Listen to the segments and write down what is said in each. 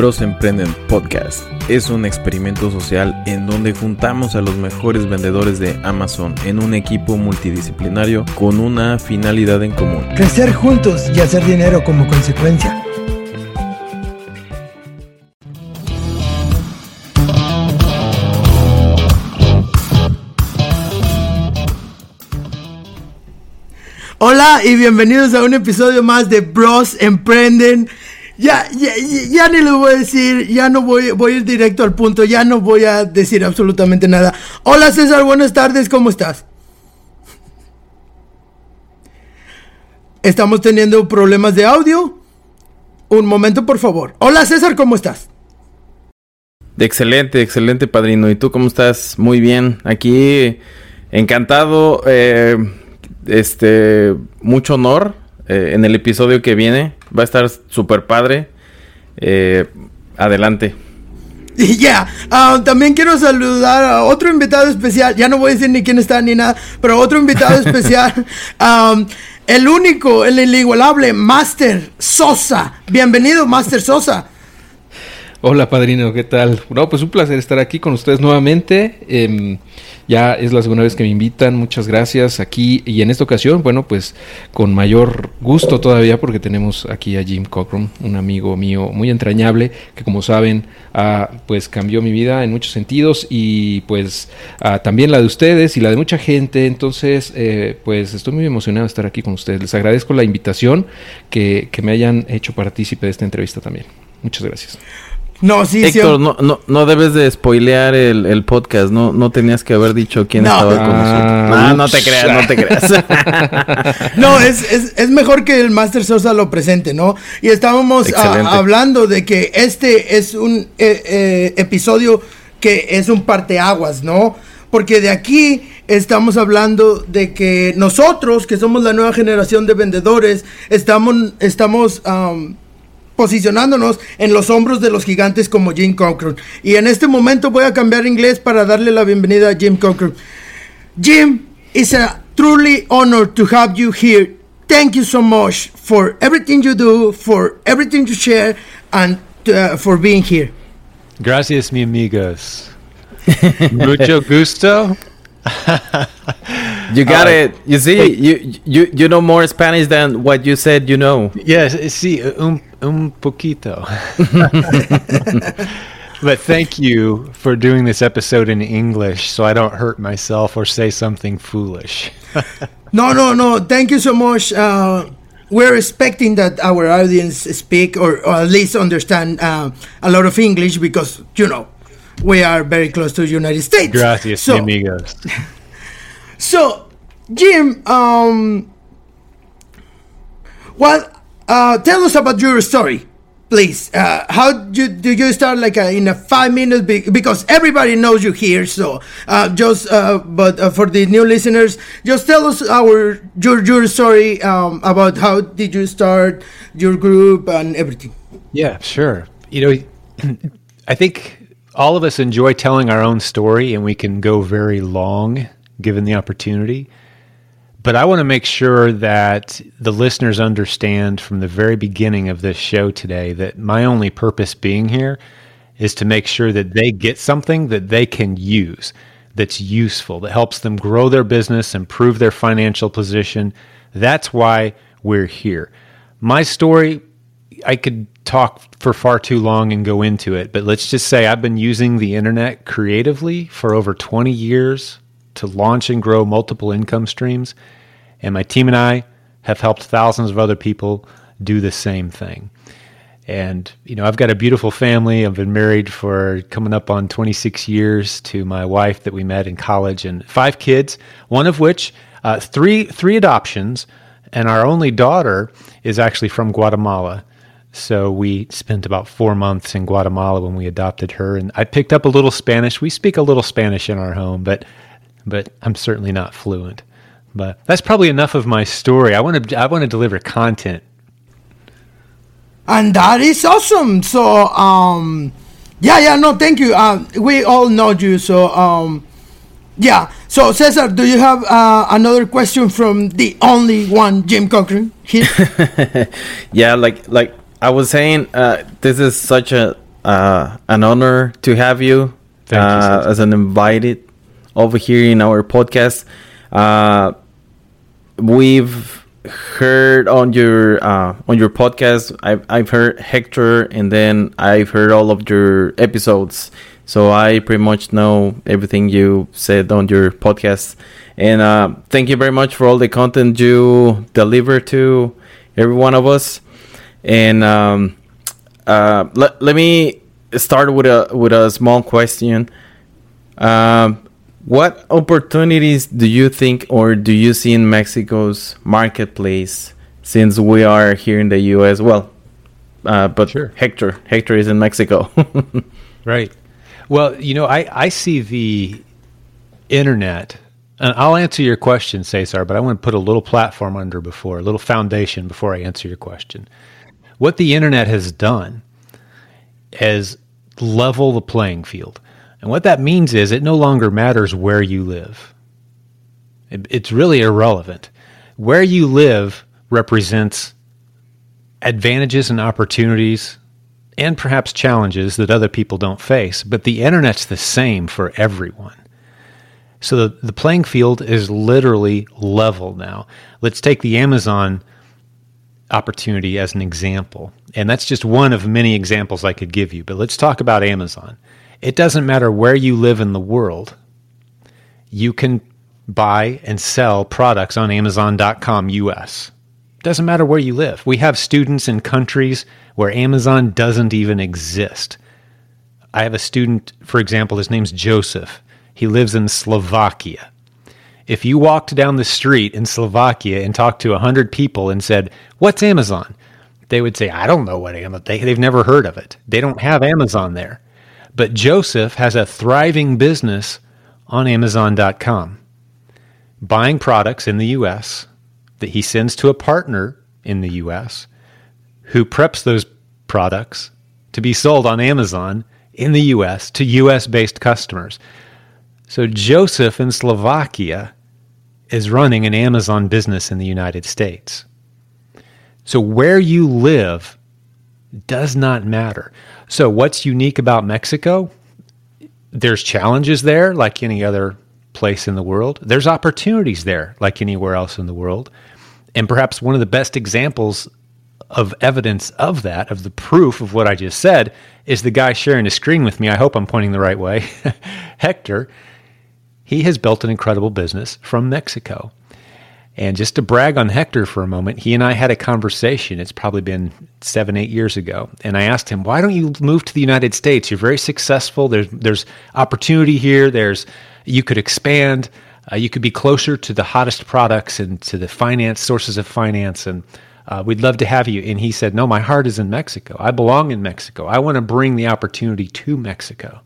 Bros Emprenden Podcast es un experimento social en donde juntamos a los mejores vendedores de Amazon en un equipo multidisciplinario con una finalidad en común. Crecer juntos y hacer dinero como consecuencia. Hola y bienvenidos a un episodio más de Bros Emprenden. Ya, ya, ya ni lo voy a decir, ya no voy, voy a ir directo al punto, ya no voy a decir absolutamente nada. Hola César, buenas tardes, ¿cómo estás? Estamos teniendo problemas de audio. Un momento, por favor. Hola César, ¿cómo estás? Excelente, excelente padrino. ¿Y tú cómo estás? Muy bien. Aquí encantado. Eh, este, mucho honor eh, en el episodio que viene. Va a estar súper padre. Eh, adelante. Y ya, ah, también quiero saludar a otro invitado especial. Ya no voy a decir ni quién está ni nada, pero otro invitado especial. Um, el único, el inigualable Master Sosa. Bienvenido, Master Sosa. Hola padrino, ¿qué tal? No, pues un placer estar aquí con ustedes nuevamente. Em, ya es la segunda vez que me invitan, muchas gracias aquí y en esta ocasión, bueno, pues con mayor gusto todavía porque tenemos aquí a Jim Cochran, un amigo mío muy entrañable que como saben, ah, pues cambió mi vida en muchos sentidos y pues ah, también la de ustedes y la de mucha gente. Entonces, eh, pues estoy muy emocionado de estar aquí con ustedes. Les agradezco la invitación que, que me hayan hecho partícipe de esta entrevista también. Muchas gracias. No, sí, Héctor, no, no, no debes de spoilear el, el, podcast. No, no tenías que haber dicho quién estaba con nosotros. No, no te creas, no te creas. no, es, es, es, mejor que el Master Sosa lo presente, ¿no? Y estábamos a, hablando de que este es un eh, eh, episodio que es un parteaguas, ¿no? Porque de aquí estamos hablando de que nosotros, que somos la nueva generación de vendedores, estamos, estamos um, posicionándonos en los hombros de los gigantes como Jim Cochran. Y en este momento voy a cambiar inglés para darle la bienvenida a Jim Cochran. Jim, it's a truly honor to have you here. Thank you so much for everything you do, for everything you share, and uh, for being here. Gracias, mi amigos. Mucho gusto. you got uh, it. You see, you you you know more Spanish than what you said you know. Yes, sí, un un poquito. but thank you for doing this episode in English, so I don't hurt myself or say something foolish. no, no, no. Thank you so much. Uh, we're expecting that our audience speak or, or at least understand uh, a lot of English because you know we are very close to the United States. Gracias, so, amigos. so, Jim, um, well, uh, tell us about your story, please. Uh, how do you, do you start like a, in a five minutes? Because everybody knows you here. So uh, just, uh, but uh, for the new listeners, just tell us our your your story um, about how did you start your group and everything. Yeah, sure. You know, I think all of us enjoy telling our own story and we can go very long given the opportunity. But I want to make sure that the listeners understand from the very beginning of this show today that my only purpose being here is to make sure that they get something that they can use that's useful, that helps them grow their business, improve their financial position. That's why we're here. My story, I could talk for far too long and go into it, but let's just say I've been using the internet creatively for over 20 years to launch and grow multiple income streams. And my team and I have helped thousands of other people do the same thing. And, you know, I've got a beautiful family. I've been married for coming up on 26 years to my wife that we met in college and five kids, one of which, uh, three, three adoptions. And our only daughter is actually from Guatemala. So we spent about four months in Guatemala when we adopted her, and I picked up a little Spanish. We speak a little Spanish in our home, but but I'm certainly not fluent. But that's probably enough of my story. I want to I want to deliver content. And that is awesome. So um yeah, yeah, no, thank you. Uh, we all know you, so um yeah. So Cesar, do you have uh, another question from the only one Jim Cockrum here? yeah, like like I was saying, uh, this is such a uh, an honor to have you, you uh, as an invited over here in our podcast. Uh, we've heard on your uh, on your podcast. I've I've heard Hector, and then I've heard all of your episodes. So I pretty much know everything you said on your podcast. And uh, thank you very much for all the content you deliver to every one of us. And um, uh, let, let me start with a with a small question. Um, what opportunities do you think or do you see in Mexico's marketplace since we are here in the US? Well, uh, but sure. Hector, Hector is in Mexico. right. Well, you know, I, I see the internet, and I'll answer your question, Cesar, but I want to put a little platform under before, a little foundation before I answer your question. What the internet has done is level the playing field. And what that means is it no longer matters where you live. It, it's really irrelevant. Where you live represents advantages and opportunities and perhaps challenges that other people don't face, but the internet's the same for everyone. So the, the playing field is literally level now. Let's take the Amazon opportunity as an example. And that's just one of many examples I could give you. But let's talk about Amazon. It doesn't matter where you live in the world, you can buy and sell products on Amazon.com US. Doesn't matter where you live. We have students in countries where Amazon doesn't even exist. I have a student, for example, his name's Joseph. He lives in Slovakia. If you walked down the street in Slovakia and talked to 100 people and said, What's Amazon? They would say, I don't know what Amazon. They, they've never heard of it. They don't have Amazon there. But Joseph has a thriving business on Amazon.com, buying products in the US that he sends to a partner in the US who preps those products to be sold on Amazon in the US to US based customers. So Joseph in Slovakia is running an Amazon business in the United States. So where you live does not matter. So, what's unique about Mexico? There's challenges there, like any other place in the world. There's opportunities there, like anywhere else in the world. And perhaps one of the best examples of evidence of that, of the proof of what I just said, is the guy sharing the screen with me. I hope I'm pointing the right way. Hector, he has built an incredible business from Mexico. And just to brag on Hector for a moment, he and I had a conversation. It's probably been seven, eight years ago. And I asked him, why don't you move to the United States? You're very successful. There's, there's opportunity here. There's, you could expand. Uh, you could be closer to the hottest products and to the finance sources of finance. And uh, we'd love to have you. And he said, no, my heart is in Mexico. I belong in Mexico. I want to bring the opportunity to Mexico.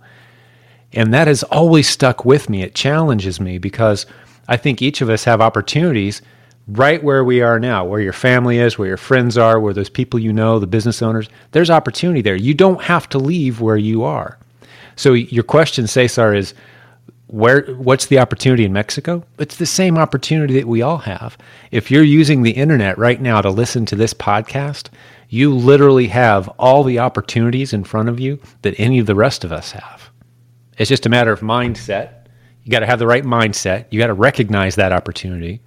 And that has always stuck with me. It challenges me because – I think each of us have opportunities right where we are now, where your family is, where your friends are, where those people you know, the business owners. There's opportunity there. You don't have to leave where you are. So your question, Cesar, is where what's the opportunity in Mexico? It's the same opportunity that we all have. If you're using the internet right now to listen to this podcast, you literally have all the opportunities in front of you that any of the rest of us have. It's just a matter of mindset you got to have the right mindset. You got to recognize that opportunity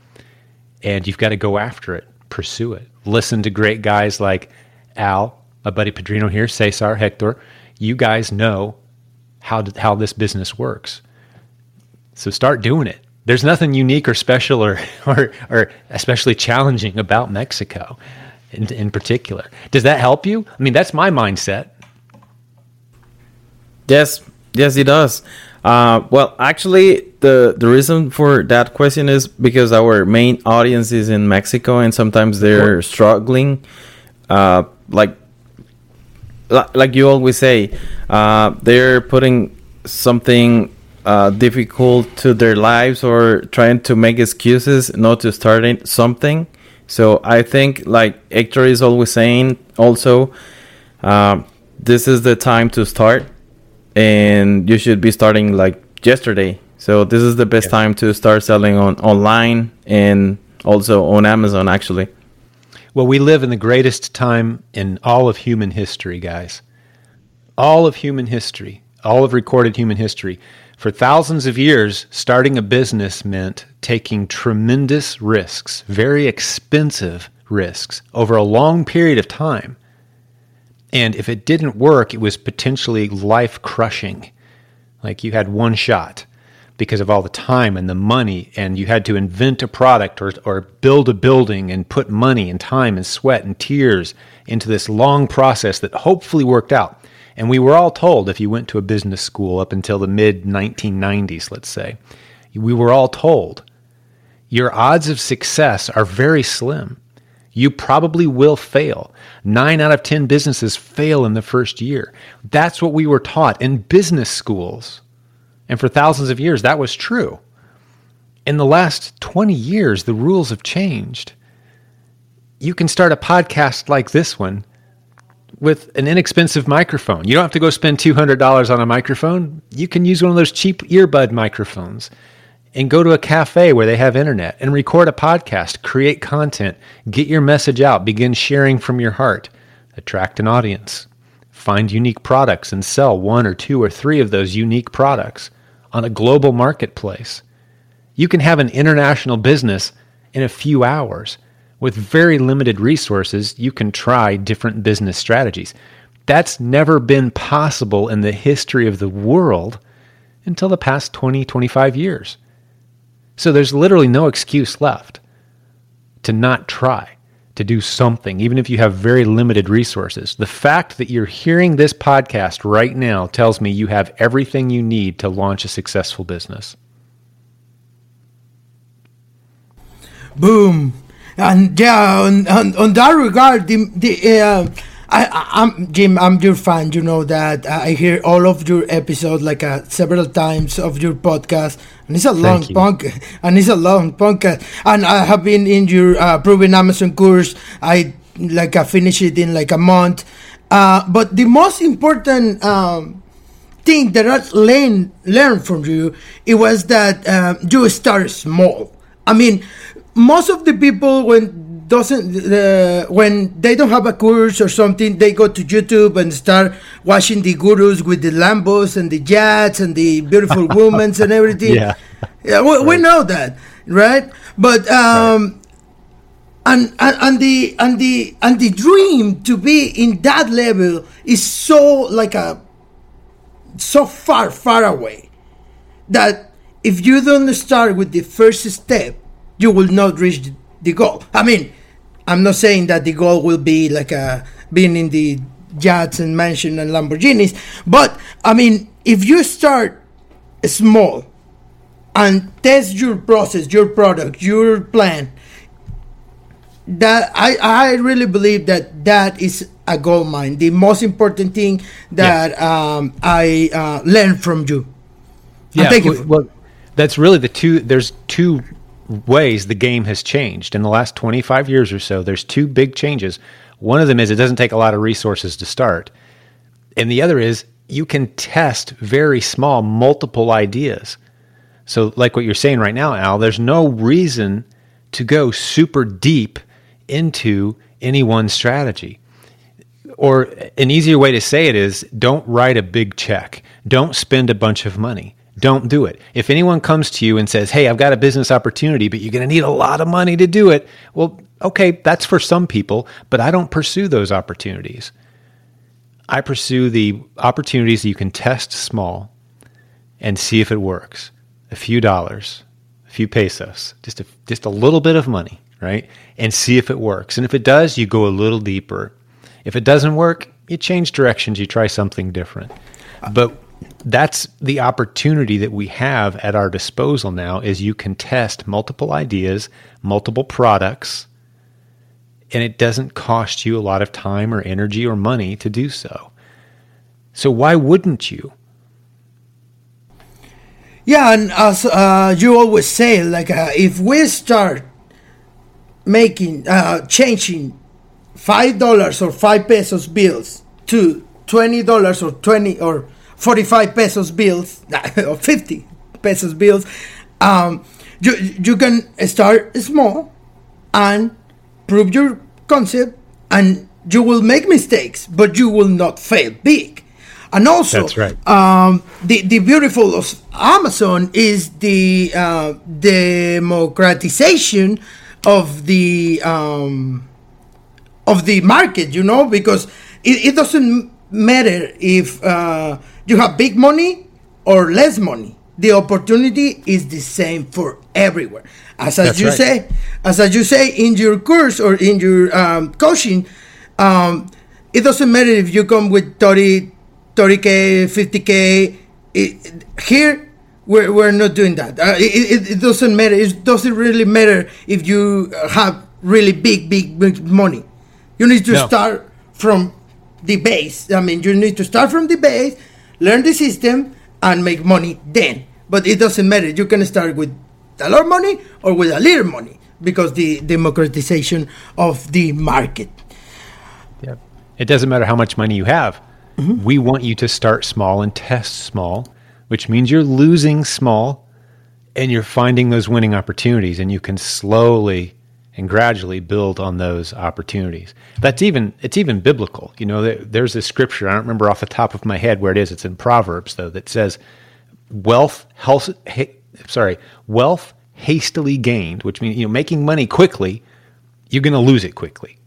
and you've got to go after it, pursue it. Listen to great guys like Al, my buddy Padrino here, Cesar, Hector. You guys know how, to, how this business works. So start doing it. There's nothing unique or special or, or, or especially challenging about Mexico in, in particular. Does that help you? I mean, that's my mindset. Yes, yes, it does. Uh, well, actually, the the reason for that question is because our main audience is in Mexico, and sometimes they're struggling. Uh, like like you always say, uh, they're putting something uh, difficult to their lives or trying to make excuses not to start something. So I think, like Hector is always saying, also, uh, this is the time to start and you should be starting like yesterday. So this is the best yeah. time to start selling on online and also on Amazon actually. Well, we live in the greatest time in all of human history, guys. all of human history, all of recorded human history, for thousands of years, starting a business meant taking tremendous risks, very expensive risks, over a long period of time. And if it didn't work, it was potentially life crushing. Like you had one shot because of all the time and the money, and you had to invent a product or, or build a building and put money and time and sweat and tears into this long process that hopefully worked out. And we were all told, if you went to a business school up until the mid 1990s, let's say, we were all told your odds of success are very slim. You probably will fail. Nine out of 10 businesses fail in the first year. That's what we were taught in business schools. And for thousands of years, that was true. In the last 20 years, the rules have changed. You can start a podcast like this one with an inexpensive microphone. You don't have to go spend $200 on a microphone. You can use one of those cheap earbud microphones and go to a cafe where they have internet and record a podcast, create content, get your message out, begin sharing from your heart, attract an audience, find unique products and sell one or two or three of those unique products on a global marketplace. You can have an international business in a few hours with very limited resources, you can try different business strategies. That's never been possible in the history of the world until the past 20, 25 years. So there's literally no excuse left to not try to do something, even if you have very limited resources. The fact that you're hearing this podcast right now tells me you have everything you need to launch a successful business. Boom and yeah, on, on, on that regard, the, the uh, I, am Jim. I'm your fan. You know that I hear all of your episodes like uh, several times of your podcast, and it's a long punk, and it's a long podcast. And I have been in your uh, proven Amazon course. I like I finished it in like a month. Uh, but the most important um, thing that I learned learned from you it was that um, you start small. I mean, most of the people when doesn't uh, when they don't have a course or something they go to youtube and start watching the gurus with the lambos and the jets and the beautiful women and everything yeah, yeah we, right. we, know that right but um right. And, and and the and the and the dream to be in that level is so like a so far far away that if you don't start with the first step you will not reach the goal. I mean, I'm not saying that the goal will be like a uh, being in the yachts and mansion and Lamborghinis, but I mean, if you start small and test your process, your product, your plan, that I I really believe that that is a gold mine. The most important thing that yeah. um, I uh, learned from you. Yeah, thank you. Well, that's really the two. There's two ways the game has changed in the last 25 years or so. There's two big changes. One of them is it doesn't take a lot of resources to start. And the other is you can test very small, multiple ideas. So, like what you're saying right now, Al, there's no reason to go super deep into any one strategy. Or an easier way to say it is don't write a big check, don't spend a bunch of money don't do it. If anyone comes to you and says, Hey, I've got a business opportunity, but you're going to need a lot of money to do it, well, okay, that's for some people, but I don't pursue those opportunities. I pursue the opportunities that you can test small and see if it works. A few dollars, a few pesos, just a, just a little bit of money, right? And see if it works. And if it does, you go a little deeper. If it doesn't work, you change directions, you try something different. But that's the opportunity that we have at our disposal now is you can test multiple ideas, multiple products, and it doesn't cost you a lot of time or energy or money to do so. So why wouldn't you? Yeah, and as uh, you always say, like uh, if we start making uh, changing five dollars or five pesos bills to twenty dollars or twenty or 45 pesos bills or 50 pesos bills um, you, you can start small and prove your concept and you will make mistakes but you will not fail big And also, That's right. um, the, the beautiful of Amazon is the uh, democratization of the um, of the market, you know, because it, it doesn't matter if uh, you have big money or less money. The opportunity is the same for everywhere. As, as That's you right. say, as, as you say in your course or in your um, coaching, um, it doesn't matter if you come with 30, 30k, 50k. It, here, we're, we're not doing that. Uh, it, it, it doesn't matter. It doesn't really matter if you have really big, big, big money. You need to No. start from the base. I mean, you need to start from the base, learn the system, and make money then. But it doesn't matter. You can start with a lot of money or with a little money because the democratization of the market. Yep. It doesn't matter how much money you have. Mm-hmm. We want you to start small and test small, which means you're losing small and you're finding those winning opportunities and you can slowly and gradually build on those opportunities. That's even it's even biblical. You know, there's a scripture, I don't remember off the top of my head where it is. It's in Proverbs though that says wealth health, ha, sorry, wealth hastily gained, which means you know making money quickly, you're going to lose it quickly.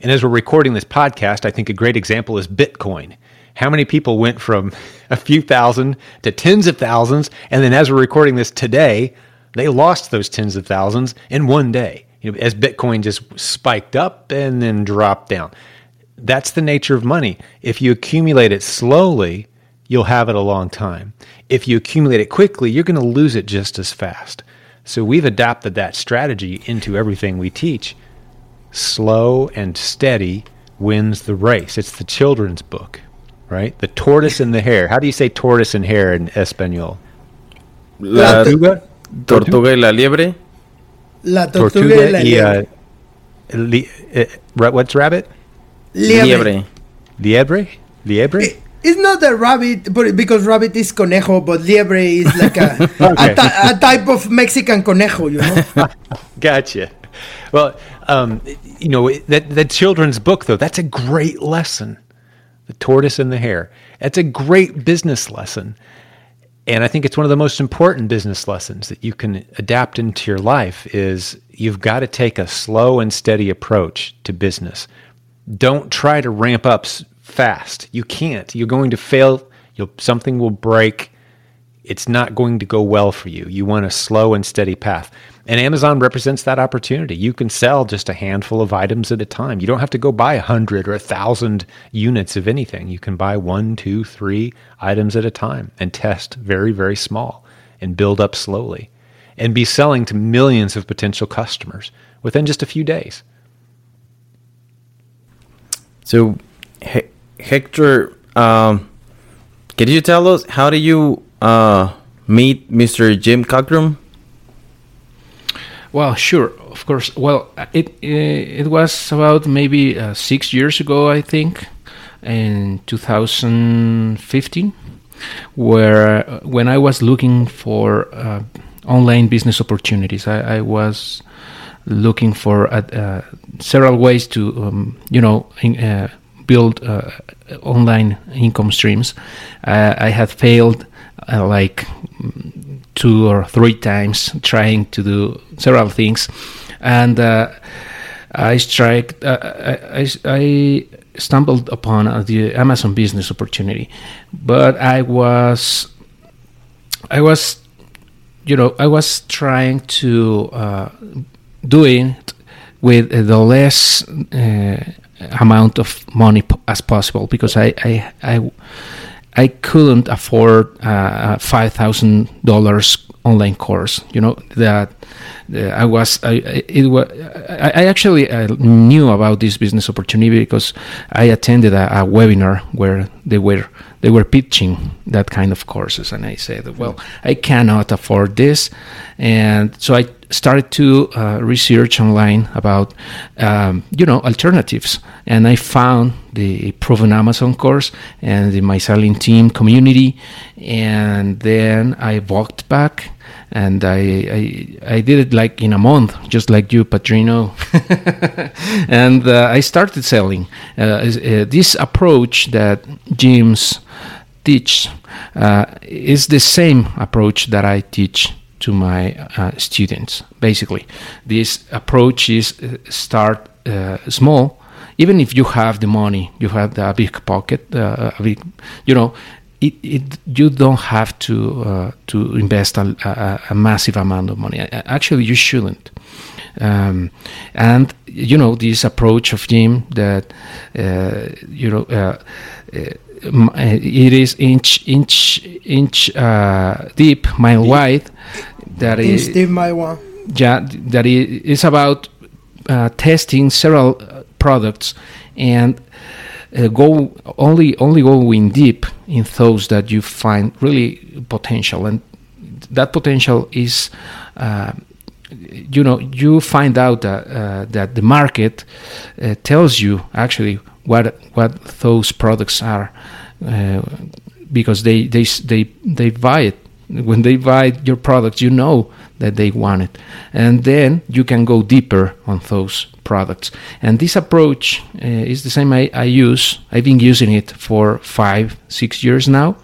And as we're recording this podcast, I think a great example is Bitcoin. How many people went from a few thousand to tens of thousands, and then as we're recording this today, they lost those tens of thousands in one day. You know, as Bitcoin just spiked up and then dropped down. That's the nature of money. If you accumulate it slowly, you'll have it a long time. If you accumulate it quickly, you're going to lose it just as fast. So we've adapted that strategy into everything we teach slow and steady wins the race. It's the children's book, right? The tortoise and the hare. How do you say tortoise and hare in Espanol? La Tortuga. tortuga y la liebre. La tortuga, y la liebre. uh, li- uh, what's rabbit? Liebre. Liebre. Liebre? Liebre? It- It's not a rabbit, but because rabbit is conejo, but liebre is like a, Okay. a, a type of Mexican conejo, you know. Gotcha. Well, um, you know that that children's book though that's a great lesson. The tortoise and the hare. That's a great business lesson, and I think it's one of the most important business lessons that you can adapt into your life. Is you've got to take a slow and steady approach to business. Don't try to ramp up fast. You can't. You're going to fail. You'll something will break it's not going to go well for you. You want a slow and steady path. And Amazon represents that opportunity. You can sell just a handful of items at a time. You don't have to go buy a hundred or a thousand units of anything. You can buy one, two, three items at a time and test very, very small and build up slowly and be selling to millions of potential customers within just a few days. So, he- Hector, um, can you tell us how do you uh, meet Mr. Jim Cockrum? Well, sure, of course. Well, it uh, it was about maybe uh, six years ago, I think, in 2015, where uh, when I was looking for uh, online business opportunities, I, I was looking for uh, uh, several ways to, um, you know, in, build online income streams. I had failed like two or three times trying to do several things, and uh, I strike. Uh, I, I, stumbled upon uh, the Amazon business opportunity, but I was I was you know I was trying to uh, do it with the less uh, amount of money as possible because I I I, I couldn't afford uh, a five thousand dollars online course. You know that uh, I was I it was I, actually uh, knew about this business opportunity because I attended a, a webinar where they were they were pitching that kind of courses, and I said, well, I cannot afford this, and so I started to uh, research online about um, you know alternatives. And i found the proven amazon course and the my selling team community. And then i walked back and I, I I did it like in a month, just like you, Padrino, and uh, I started selling. Uh, uh, this approach that Jim's teach uh, is the same approach that I teach to my uh, students. Basically, this approach is uh, start uh, small. Even if you have the money, you have the big pocket, uh, big, you know, it, it, you don't have to uh, to invest a, a, a, massive amount of money. Actually, you shouldn't. Um, and you know this approach of Jim that uh, you know uh, uh it is inch inch inch uh, deep, mile deep. wide. That inch is deep, mile wide. Yeah, that is about uh, testing several products and uh, go only only going deep in those that you find really potential, and that potential is. Uh, you know, you find out that uh, that the market uh, tells you actually what what those products are, uh, because they they they they buy it. When they buy your product, you know that they want it, and then you can go deeper on those products. And this approach uh, is the same I, I use. I've been using it for five, six years now.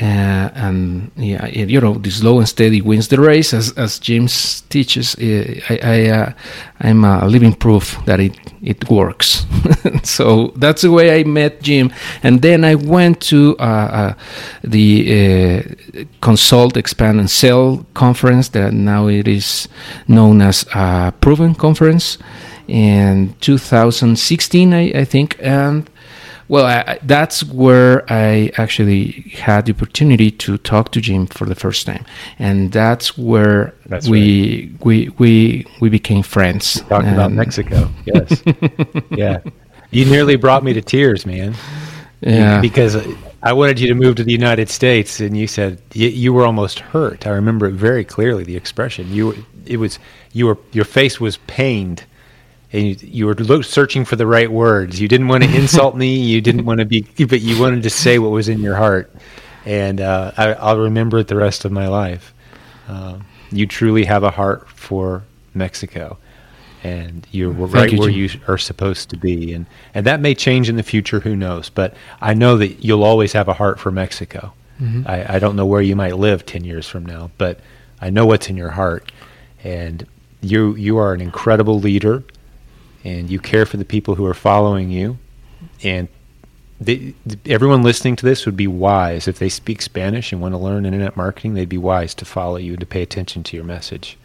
Uh, and yeah, you know, the slow and steady wins the race, as as James teaches. Uh, I, I uh, I'm a living proof that it it works. so that's the way I met Jim, and then I went to uh, uh, the uh, Consult, Expand, and Sell conference that now it is known as Proven Conference in 2016, I, I think, and well, I, that's where I actually had the opportunity to talk to Jim for the first time, and that's where that's we, right. we we we became friends. Talking about Mexico, yes, yeah. You nearly brought me to tears, man. Yeah, because I wanted you to move to the United States, and you said you, you were almost hurt. I remember it very clearly. The expression you it was you were your face was pained and you, you were look, searching for the right words. You didn't want to insult me. You didn't want to be, but you wanted to say what was in your heart. And uh, I, will remember it the rest of my life. Uh, you truly have a heart for Mexico, and you're Thank right you, where you are supposed to be. And and that may change in the future. Who knows? But I know that you'll always have a heart for Mexico. Mm-hmm. I, I don't know where you might live ten years from now, but I know what's in your heart, and you you are an incredible leader and you care for the people who are following you. And everyone listening to this would be wise if they speak Spanish and want to learn internet marketing. They'd be wise to follow you and to pay attention to your message.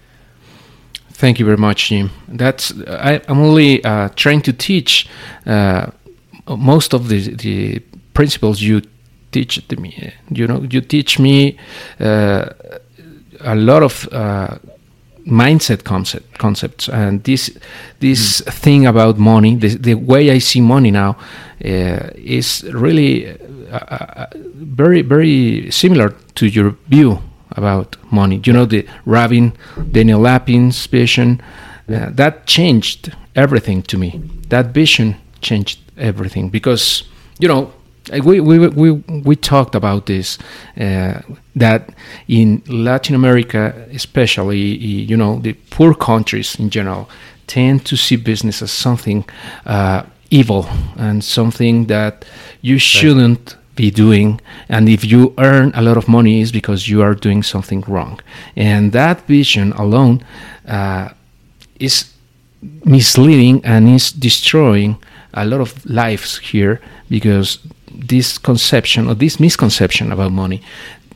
Thank you very much, Jim. That's I, am only uh, trying to teach uh, most of the, the principles you teach to me. You know, you teach me uh, a lot of uh, mindset concept concepts and this this mm. thing about money the, the way i see money now uh, is really uh, uh, very very similar to your view about money you know the rabbi daniel lapin's vision uh, that changed everything to me that vision changed everything because you know we we we, we talked about this uh, that in Latin America, especially you know the poor countries in general, tend to see business as something uh, evil and something that you shouldn't be doing. And if you earn a lot of money is because you are doing something wrong. And that vision alone uh, is misleading and is destroying a lot of lives here because this conception or this misconception about money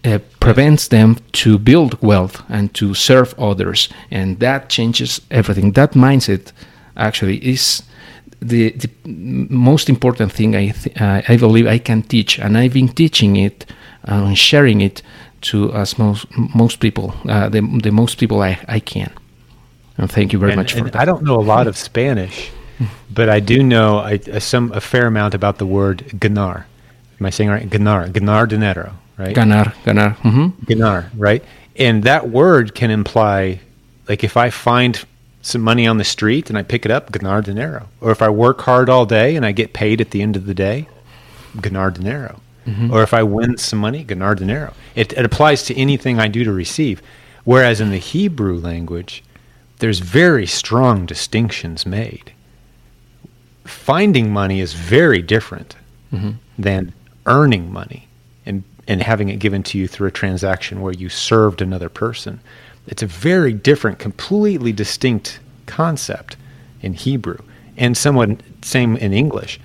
uh, prevents them to build wealth and to serve others and that changes everything. That mindset actually is the, the most important thing I, th- uh, I believe I can teach and I've been teaching it uh, and sharing it to as most most people uh, the, the most people I, I can. And thank you very and, much for that. I don't know a lot of Spanish but I do know I, a, some a fair amount about the word ganar. Am I saying right? Ganar, ganar dinero, right? Ganar, ganar, mm-hmm. ganar, right? And that word can imply, like, if I find some money on the street and I pick it up, ganar dinero. Or if I work hard all day and I get paid at the end of the day, ganar dinero. Mm-hmm. Or if I win some money, ganar dinero. It, it applies to anything I do to receive. Whereas in the Hebrew language, there's very strong distinctions made finding money is very different mm-hmm. than earning money and, and having it given to you through a transaction where you served another person. It's a very different, completely distinct concept in Hebrew and somewhat same in English.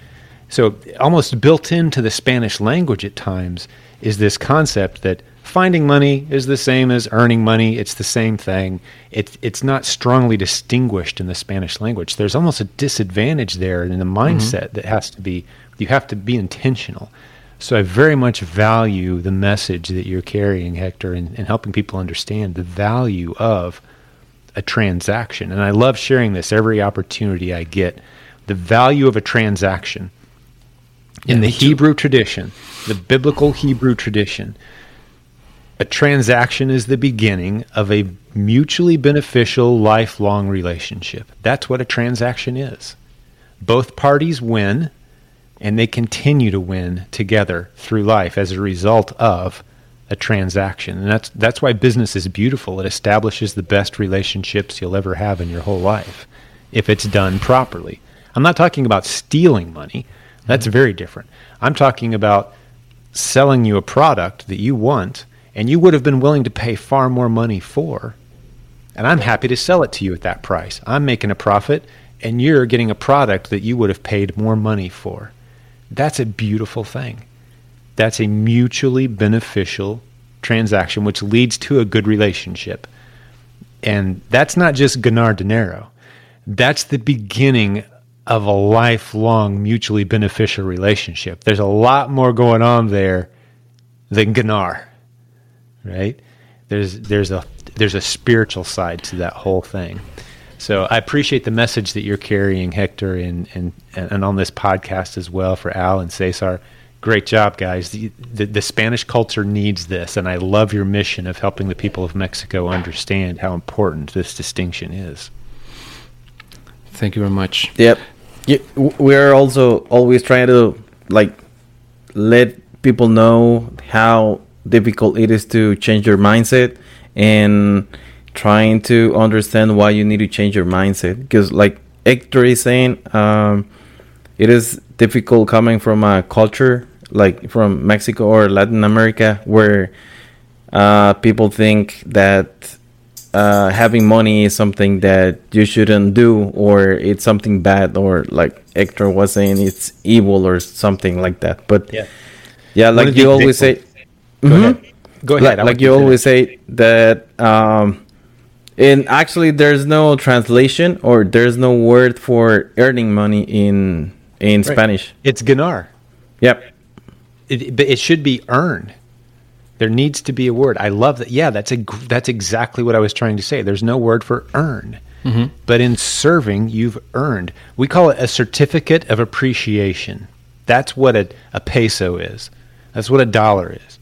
So, almost built into the Spanish language at times is this concept that finding money is the same as earning money. It's the same thing. It's it's not strongly distinguished in the Spanish language. There's almost a disadvantage there in the mindset mm-hmm. that has to be you have to be intentional. So I very much value the message that you're carrying, Hector, and, and helping people understand the value of a transaction. And I love sharing this every opportunity I get. The value of a transaction in yeah, the Hebrew tradition, the biblical Hebrew tradition, a transaction is the beginning of a mutually beneficial lifelong relationship. That's what a transaction is. Both parties win, and they continue to win together through life as a result of a transaction. And that's that's why business is beautiful. It establishes the best relationships you'll ever have in your whole life if it's done properly. I'm not talking about stealing money. That's mm-hmm. very different. I'm talking about selling you a product that you want and you would have been willing to pay far more money for. And I'm happy to sell it to you at that price. I'm making a profit, and you're getting a product that you would have paid more money for. That's a beautiful thing. That's a mutually beneficial transaction, which leads to a good relationship. And that's not just ganar dinero. That's the beginning of a lifelong mutually beneficial relationship. There's a lot more going on there than ganar right? There's there's a there's a spiritual side to that whole thing. So I appreciate the message that you're carrying, Hector, and and and on this podcast as well for Al and Cesar. Great job, guys. The, the, the Spanish culture needs this, and I love your mission of helping the people of Mexico understand how important this distinction is. Thank you very much. Yep. Yeah, we're also always trying to like let people know how difficult it is to change your mindset and trying to understand why you need to change your mindset. Because like Hector is saying um, it is difficult coming from a culture like from Mexico or Latin America where uh, people think that uh, having money is something that you shouldn't do or it's something bad or like Hector was saying it's evil or something like that. But yeah, yeah like you always say Go mm-hmm. ahead. Go ahead. Like, like you always say that um, and actually there's no translation or there's no word for earning money in in right. Spanish. It's ganar. Yep. It, but it should be earn. There needs to be a word. I love that. Yeah, that's a that's exactly what I was trying to say. There's no word for earn. Mm-hmm. But in serving, you've earned. We call it a certificate of appreciation. That's what a, a peso is. That's what a dollar is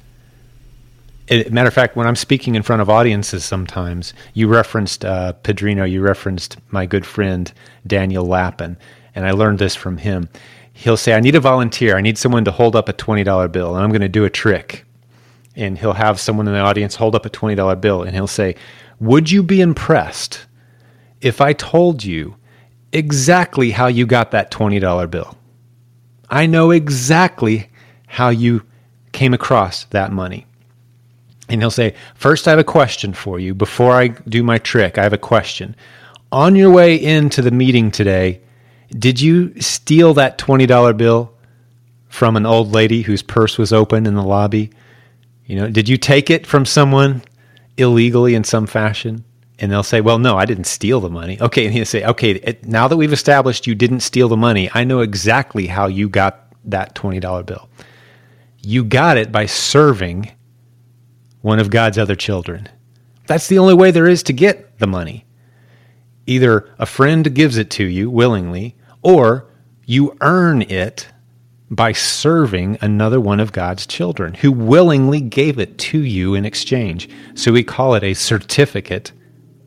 it, matter of fact, when I'm speaking in front of audiences, sometimes you referenced uh, Padrino, you referenced my good friend Daniel Lapin, and I learned this from him. He'll say, "I need a volunteer. I need someone to hold up a twenty dollar bill, and I'm going to do a trick." And he'll have someone in the audience hold up a twenty dollar bill, and he'll say, "Would you be impressed if I told you exactly how you got that twenty dollar bill? I know exactly how you came across that money." And he'll say, First, I have a question for you. Before I do my trick, I have a question. On your way into the meeting today, did you steal that $20 bill from an old lady whose purse was open in the lobby? You know, did you take it from someone illegally in some fashion? And they'll say, Well, no, I didn't steal the money. Okay. And he'll say, Okay, now that we've established you didn't steal the money, I know exactly how you got that $20 bill. You got it by serving one of God's other children. That's the only way there is to get the money. Either a friend gives it to you willingly, or you earn it by serving another one of God's children who willingly gave it to you in exchange. So we call it a certificate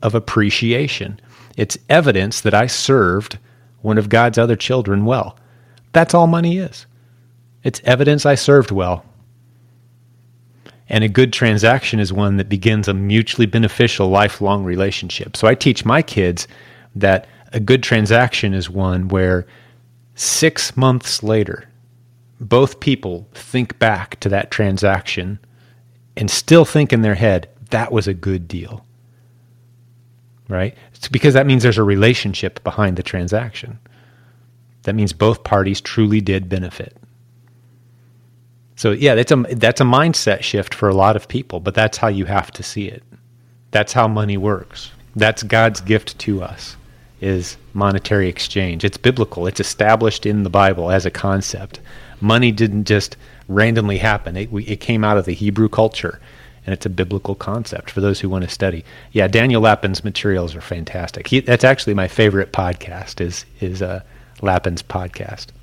of appreciation. It's evidence that I served one of God's other children well. That's all money is. It's evidence I served well. And a good transaction is one that begins a mutually beneficial lifelong relationship. So I teach my kids that a good transaction is one where six months later, both people think back to that transaction and still think in their head, that was a good deal. Right? It's because that means there's a relationship behind the transaction. That means both parties truly did benefit. So yeah, that's a that's a mindset shift for a lot of people, but that's how you have to see it. That's how money works. That's God's gift to us is monetary exchange. It's biblical. It's established in the Bible as a concept. Money didn't just randomly happen. It, it came out of the Hebrew culture, and it's a biblical concept for those who want to study. Yeah, Daniel Lapin's materials are fantastic. He, that's actually my favorite podcast. Is is uh, Lapin's podcast.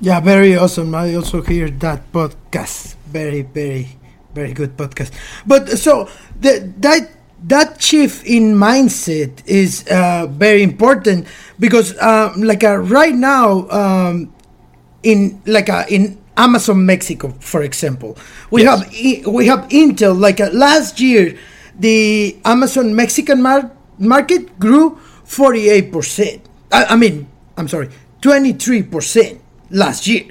Yeah, very awesome. I also hear that podcast. Very, very, very good podcast. But so the, that that shift in mindset is uh, very important because, uh, like, uh, right now, um, in like uh, in Amazon Mexico, for example, we yes. have we have Intel. Like uh, last year, the Amazon Mexican mar- market grew forty eight percent. I mean, I'm sorry, twenty three percent last year.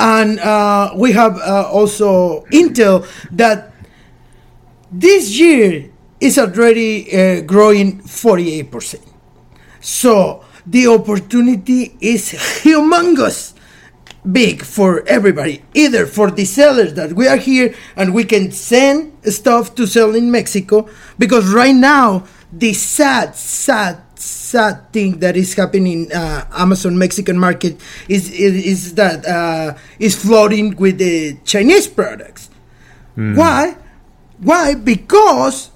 And uh, we have uh, also Intel that this year is already uh, growing 48%. So the opportunity is humongous big for everybody, either for the sellers that we are here and we can send stuff to sell in Mexico, because right now the sad, sad sad thing that is happening uh, Amazon Mexican market is is, is that uh, is flooding with the Chinese products. Mm. Why? Why? Because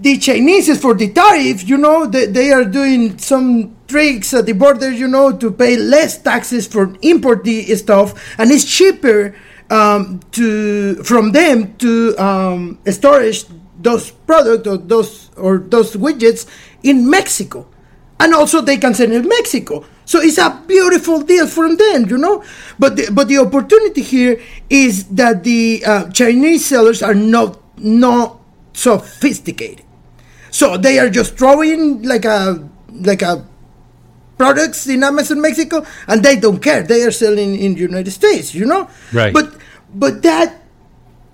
the Chinese for the tariff, you know, they, they are doing some tricks at the border, you know, to pay less taxes for import the stuff, and it's cheaper um, to from them to um, storage those products or those or those widgets in Mexico. And also they can send in Mexico. So it's a beautiful deal from them, you know. But the, but the opportunity here is that the uh, Chinese sellers are not not sophisticated. So they are just throwing like a like a products in Amazon Mexico, and they don't care. They are selling in the United States, you know. Right. But but that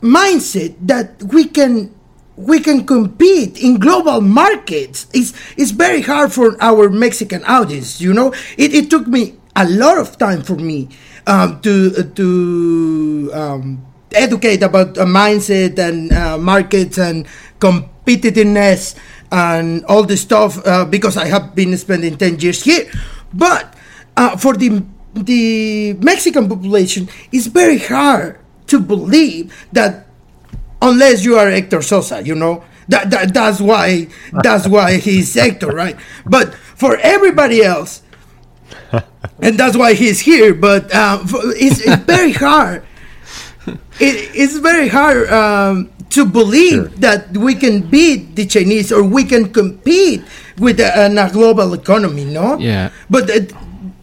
mindset that we can we can compete in global markets. It's, it's very hard for our Mexican audience, you know. It, it took me a lot of time for me um, to, uh, to um, educate about a mindset and uh, markets and competitiveness and all this stuff uh, because I have been spending 10 years here. But uh, for the, the Mexican population, it's very hard to believe that unless you are Hector Sosa, you know. That, that that's why that's why he's Hector, right? But for everybody else, and that's why he's here. But uh, it's, it's very hard. It, it's very hard um, to believe sure. that we can beat the Chinese or we can compete with a, a global economy, no? Yeah. But uh,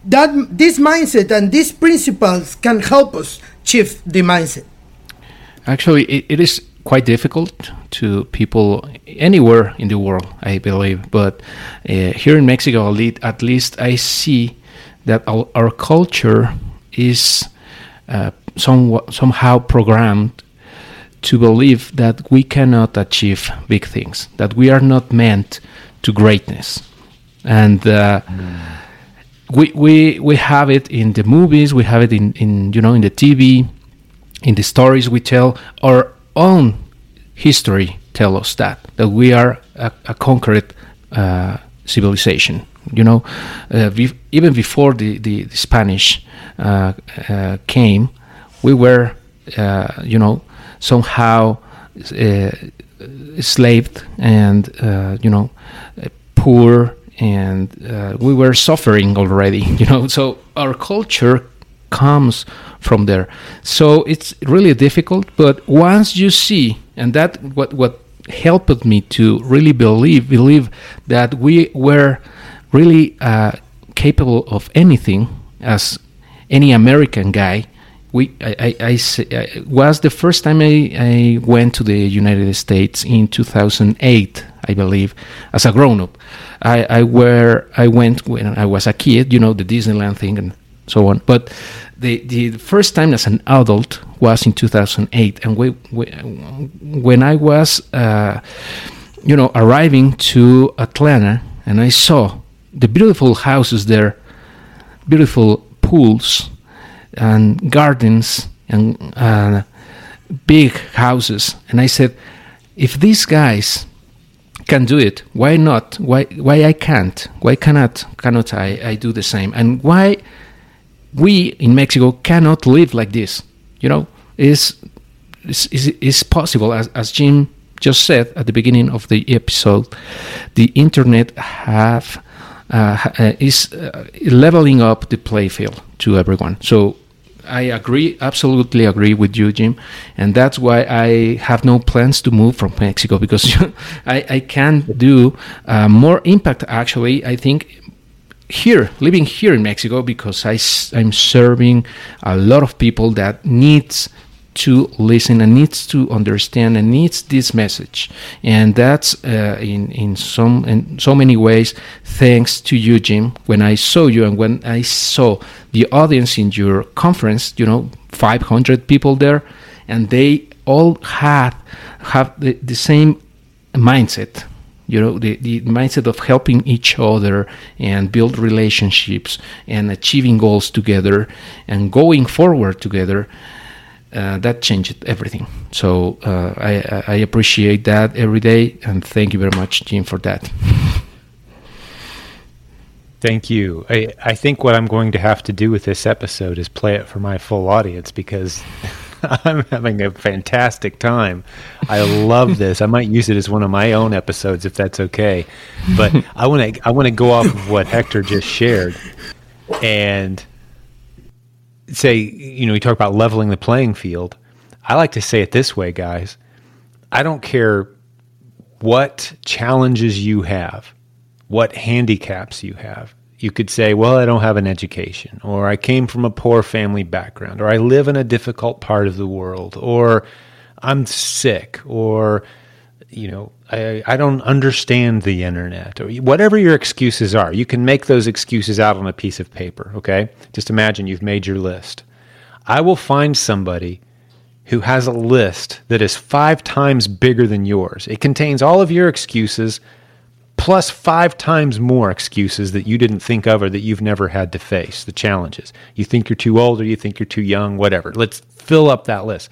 that this mindset and these principles can help us shift the mindset. Actually, it, it is quite difficult to people anywhere in the world, I believe. But uh, here in Mexico, at least, I see that our, our culture is uh, somewhat, somehow programmed to believe that we cannot achieve big things, that we are not meant to greatness. And uh, mm. we, we, we have it in the movies, we have it in, in, you know, in the TV, in the stories we tell, our own history tell us that that we are a, a conquered uh, civilization. You know, uh, even before the the, the Spanish uh, uh came, we were, uh, you know, somehow uh, enslaved and you know poor and we were suffering already. You know, so our culture comes from there. So it's really difficult. But once you see, and that what what helped me to really believe believe that we were really uh, capable of anything as any American guy. We I, I, I, was the first time I, I went to the United States in 2008, I believe, as a grown up. I, I where I went when I was a kid, you know, the Disneyland thing and so on. But the, the first time as an adult was in 2008. And we, we, when I was, uh, you know, arriving to Atlanta and I saw the beautiful houses there, beautiful pools and gardens and uh, big houses. And I said, if these guys can do it, why not? Why why I can't? Why cannot cannot I, I do the same? And why we in Mexico cannot live like this? You know, is is is possible as as Jim just said at the beginning of the episode, the internet have uh, uh is uh, leveling up the play field to everyone. So I agree, absolutely agree with you, Jim, and that's why I have no plans to move from Mexico because I, I can do uh, more impact. Actually, I think here, living here in Mexico, because I, I'm serving a lot of people that needs to listen and needs to understand and needs this message. And that's uh, in in some in so many ways thanks to you jim. When i saw you and when i saw the audience in your conference you know 500 people there and they all had have the, the same mindset you know the, the mindset of helping each other and build relationships and achieving goals together and going forward together uh, that changed everything. So uh, I, I appreciate that every day, and thank you very much, Jim, for that. Thank you. I, I think what I'm going to have to do with this episode is play it for my full audience because I'm having a fantastic time. I love this. I might use it as one of my own episodes if that's okay. But I want to I want to go off of what Hector just shared and say, you know, you talk about leveling the playing field. I like to say it this way, guys. I don't care what challenges you have, what handicaps you have. You could say, well, I don't have an education, or I came from a poor family background, or I live in a difficult part of the world, or I'm sick, or, you know, I, I don't understand the internet or whatever your excuses are. You can make those excuses out on a piece of paper, okay? Just imagine you've made your list. I will find somebody who has a list that is five times bigger than yours. It contains all of your excuses plus five times more excuses that you didn't think of or that you've never had to face, the challenges. You think you're too old or you think you're too young, whatever. Let's fill up that list.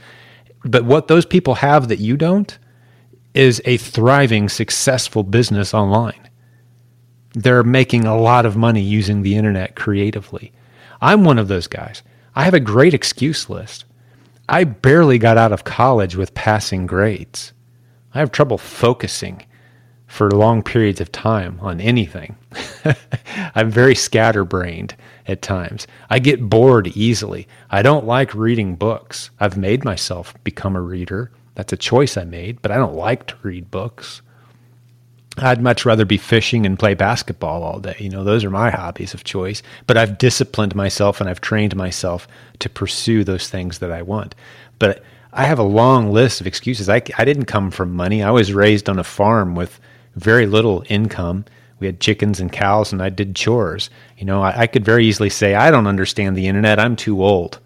But what those people have that you don't is a thriving, successful business online. They're making a lot of money using the internet creatively. I'm one of those guys. I have a great excuse list. I barely got out of college with passing grades. I have trouble focusing for long periods of time on anything. I'm very scatterbrained at times. I get bored easily. I don't like reading books. I've made myself become a reader. That's a choice I made, but I don't like to read books. I'd much rather be fishing and play basketball all day. You know, those are my hobbies of choice. But I've disciplined myself and I've trained myself to pursue those things that I want. But I have a long list of excuses. I, I didn't come from money. I was raised on a farm with very little income. We had chickens and cows, and I did chores. You know, I, I could very easily say, I don't understand the internet. I'm too old.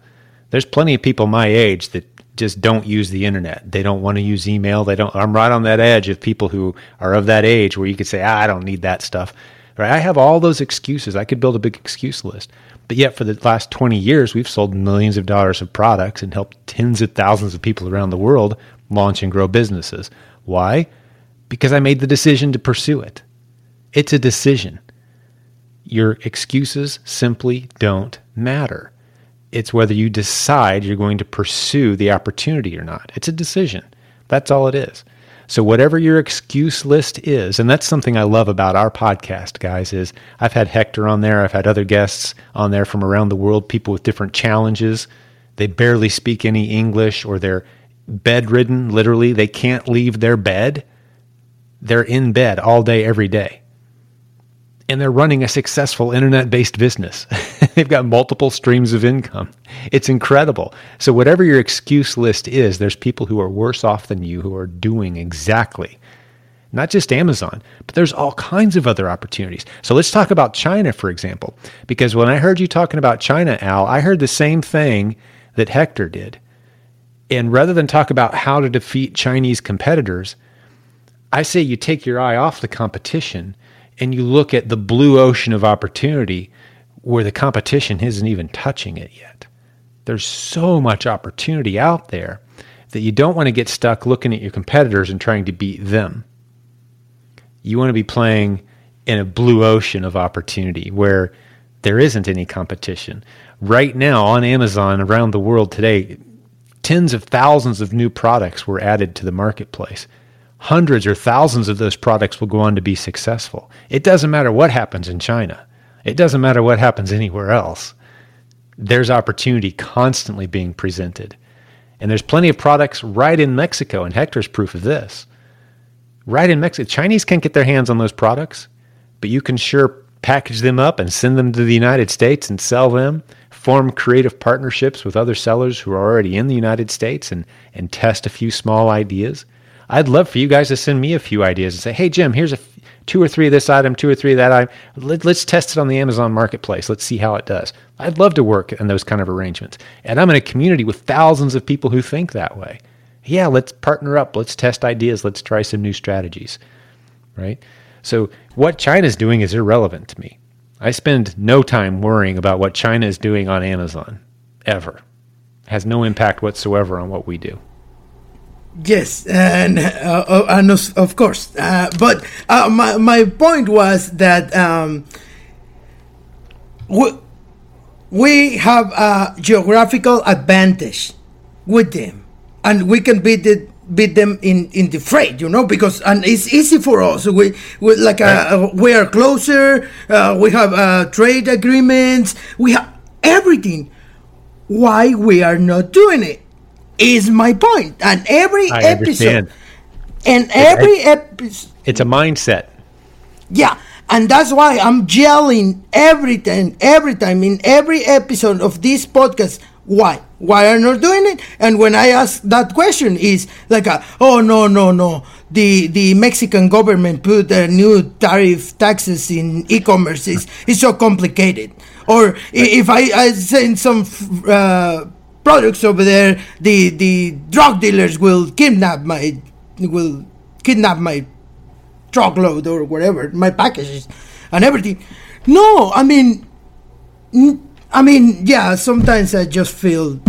There's plenty of people my age that just don't use the internet. They don't want to use email. They don't. I'm right on that edge of people who are of that age where you could say, ah, I don't need that stuff. Right? I have all those excuses. I could build a big excuse list. But yet, for the last 20 years, we've sold millions of dollars of products and helped tens of thousands of people around the world launch and grow businesses. Why? Because I made the decision to pursue it. It's a decision. Your excuses simply don't matter. It's whether you decide you're going to pursue the opportunity or not. It's a decision. That's all it is. So whatever your excuse list is, and that's something I love about our podcast, guys, is I've had Hector on there, I've had other guests on there from around the world, people with different challenges. They barely speak any English or they're bedridden, literally, they can't leave their bed. They're in bed all day every day and they're running a successful internet based business. They've got multiple streams of income. It's incredible. So, whatever your excuse list is, there's people who are worse off than you who are doing exactly not just Amazon, but there's all kinds of other opportunities. So let's talk about China, for example, because when I heard you talking about China, Al, I heard the same thing that Hector did. And rather than talk about how to defeat Chinese competitors, I say you take your eye off the competition and you look at the blue ocean of opportunity where the competition isn't even touching it yet. There's so much opportunity out there that you don't want to get stuck looking at your competitors and trying to beat them. You want to be playing in a blue ocean of opportunity where there isn't any competition. Right now on Amazon around the world today, tens of thousands of new products were added to the marketplace. Hundreds or thousands of those products will go on to be successful. It doesn't matter what happens in China. It doesn't matter what happens anywhere else. There's opportunity constantly being presented. And there's plenty of products right in Mexico, and Hector's proof of this. Right in Mexico, Chinese can't get their hands on those products, but you can sure package them up and send them to the United States and sell them, form creative partnerships with other sellers who are already in the United States and, and test a few small ideas. I'd love for you guys to send me a few ideas and say, hey, Jim, here's a two or three of this item, two or three of that item. Let, us test it on the Amazon marketplace. Let's see how it does. I'd love to work in those kind of arrangements. And I'm in a community with thousands of people who think that way. Yeah, let's partner up. Let's test ideas. Let's try some new strategies. Right? So, what China's doing is irrelevant to me. I spend no time worrying about what China is doing on Amazon, ever. Has no impact whatsoever on what we do. Yes, and uh, uh and of course, uh, but uh, my my point was that um, we we have a geographical advantage with them, and we can beat it beat them in in the freight, you know, because and it's easy for us. We we like uh, we are closer. Uh, we have uh, trade agreements. We have everything. Why we are not doing it? Is my point. And every I episode, understand. and every episode, it's a mindset. Yeah, and that's why I'm yelling every time, every time in every episode of this podcast. Why? Why are not doing it? And when I ask that question, is like, a, oh no, no, no. The the Mexican government put a new tariff taxes in e-commerce. It's, it's so complicated. Or if I, I send some uh, products over there, the the drug dealers will kidnap my will kidnap my truckload or whatever my packages and everything. No, I mean, I mean, yeah. Sometimes I just feel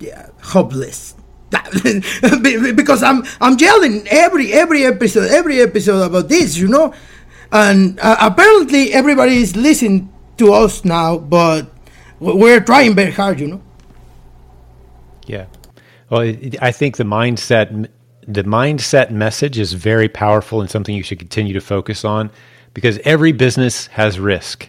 yeah hopeless. because I'm I'm yelling every every episode every episode about this, you know, and uh, apparently everybody is listening to us now, but we're trying very hard, you know. Yeah. Well, I think the mindset the mindset message is very powerful and something you should continue to focus on because every business has risk.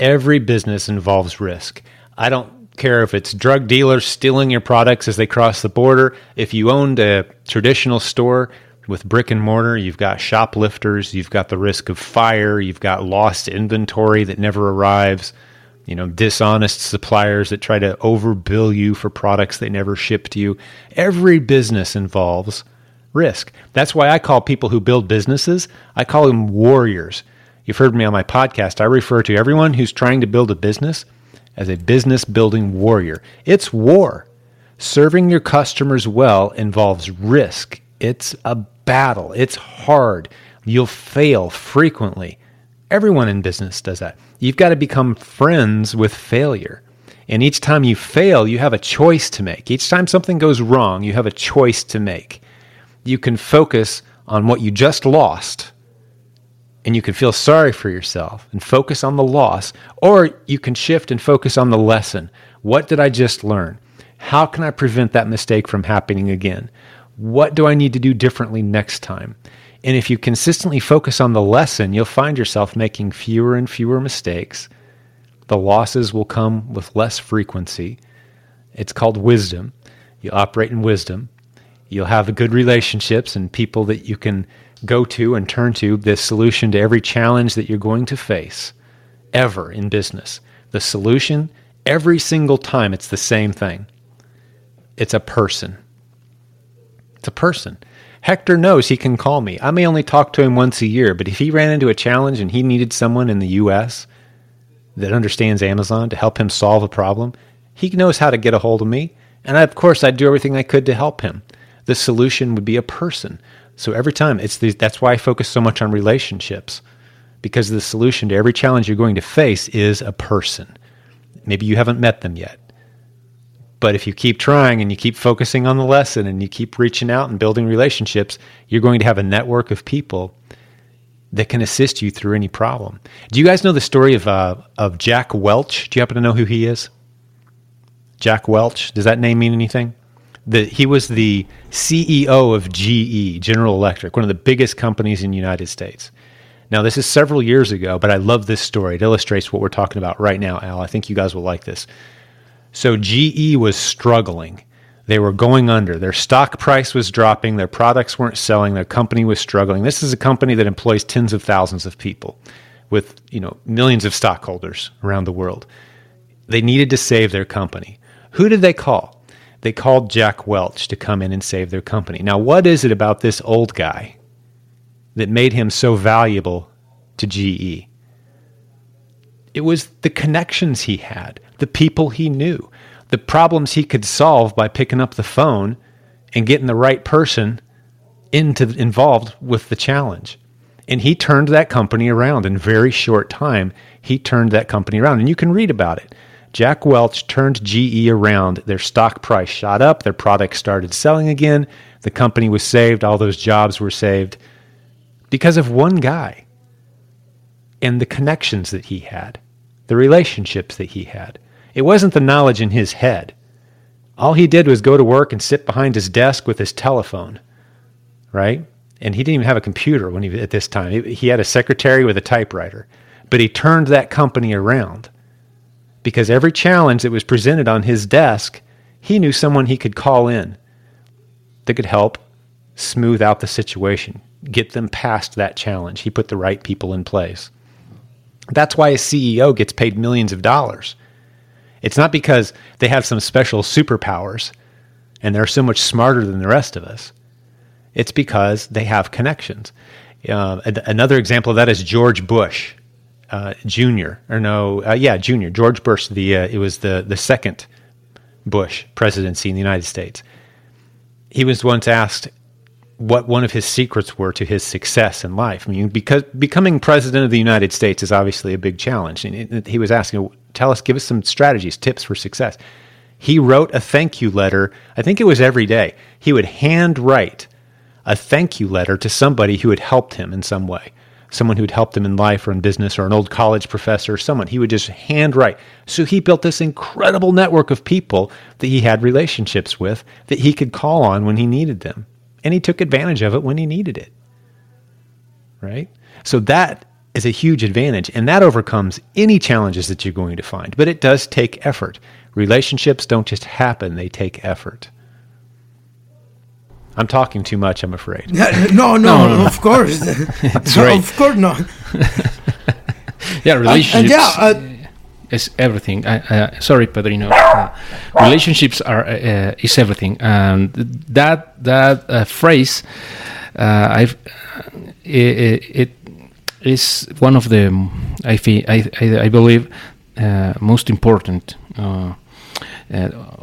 Every business involves risk. I don't care if it's drug dealers stealing your products as they cross the border. If you owned a traditional store with brick and mortar, you've got shoplifters, you've got the risk of fire, you've got lost inventory that never arrives you know, dishonest suppliers that try to overbill you for products they never ship to you. Every business involves risk. That's why I call people who build businesses, I call them warriors. You've heard me on my podcast. I refer to everyone who's trying to build a business as a business building warrior. It's war. Serving your customers well involves risk. It's a battle. It's hard. You'll fail frequently. Everyone in business does that. You've got to become friends with failure. And each time you fail, you have a choice to make. Each time something goes wrong, you have a choice to make. You can focus on what you just lost and you can feel sorry for yourself and focus on the loss, or you can shift and focus on the lesson. What did I just learn? How can I prevent that mistake from happening again? What do I need to do differently next time? And if you consistently focus on the lesson, you'll find yourself making fewer and fewer mistakes. The losses will come with less frequency. It's called wisdom. You operate in wisdom. You'll have good relationships and people that you can go to and turn to the solution to every challenge that you're going to face ever in business. The solution, every single time, it's the same thing it's a person. It's a person. Hector knows he can call me. I may only talk to him once a year, but if he ran into a challenge and he needed someone in the US that understands Amazon to help him solve a problem, he knows how to get a hold of me. And I, of course, I'd do everything I could to help him. The solution would be a person. So every time, it's the, that's why I focus so much on relationships, because the solution to every challenge you're going to face is a person. Maybe you haven't met them yet. But if you keep trying and you keep focusing on the lesson and you keep reaching out and building relationships, you're going to have a network of people that can assist you through any problem. Do you guys know the story of uh, of Jack Welch? Do you happen to know who he is? Jack Welch. Does that name mean anything? The, he was the CEO of GE, General Electric, one of the biggest companies in the United States. Now, this is several years ago, but I love this story. It illustrates what we're talking about right now, Al. I think you guys will like this. So, GE was struggling. They were going under. Their stock price was dropping. Their products weren't selling. Their company was struggling. This is a company that employs tens of thousands of people with, you know, millions of stockholders around the world. They needed to save their company. Who did they call? They called Jack Welch to come in and save their company. Now, what is it about this old guy that made him so valuable to GE? It was the connections he had, the people he knew, the problems he could solve by picking up the phone and getting the right person into involved with the challenge. And he turned that company around in very short time. He turned that company around, and you can read about it. Jack Welch turned GE around. Their stock price shot up. Their products started selling again. The company was saved. All those jobs were saved because of one guy and the connections that he had, the relationships that he had. It wasn't the knowledge in his head. All he did was go to work and sit behind his desk with his telephone, right? And he didn't even have a computer when he at this time. He had a secretary with a typewriter, but he turned that company around because every challenge that was presented on his desk, he knew someone he could call in that could help smooth out the situation, get them past that challenge. He put the right people in place. That's why a CEO gets paid millions of dollars it's not because they have some special superpowers and they're so much smarter than the rest of us. It's because they have connections. Uh, another example of that is George Bush uh, Jr. or no, uh, yeah, Jr. George Bush. The uh, it was the the second Bush presidency in the United States. He was once asked what one of his secrets were to his success in life. I mean, because becoming president of the United States is obviously a big challenge. And he was asking, tell us, give us some strategies, tips for success. He wrote a thank you letter. I think it was every day. He would handwrite a thank you letter to somebody who had helped him in some way, someone who had helped him in life or in business or an old college professor, someone. He would just handwrite. So he built this incredible network of people that he had relationships with that he could call on when he needed them and he took advantage of it when he needed it. Right? So that is a huge advantage, and that overcomes any challenges that you're going to find. But it does take effort. Relationships don't just happen, they take effort. I'm talking too much, I'm afraid. no, no, no, no, of course. That's right. Of course not. yeah, relationships. Uh, yeah, uh, is everything. Uh, sorry, Padrino. Uh, relationships are uh, is everything, and that that uh, phrase, uh, I've it, it is one of the I feel, I, I, I believe most important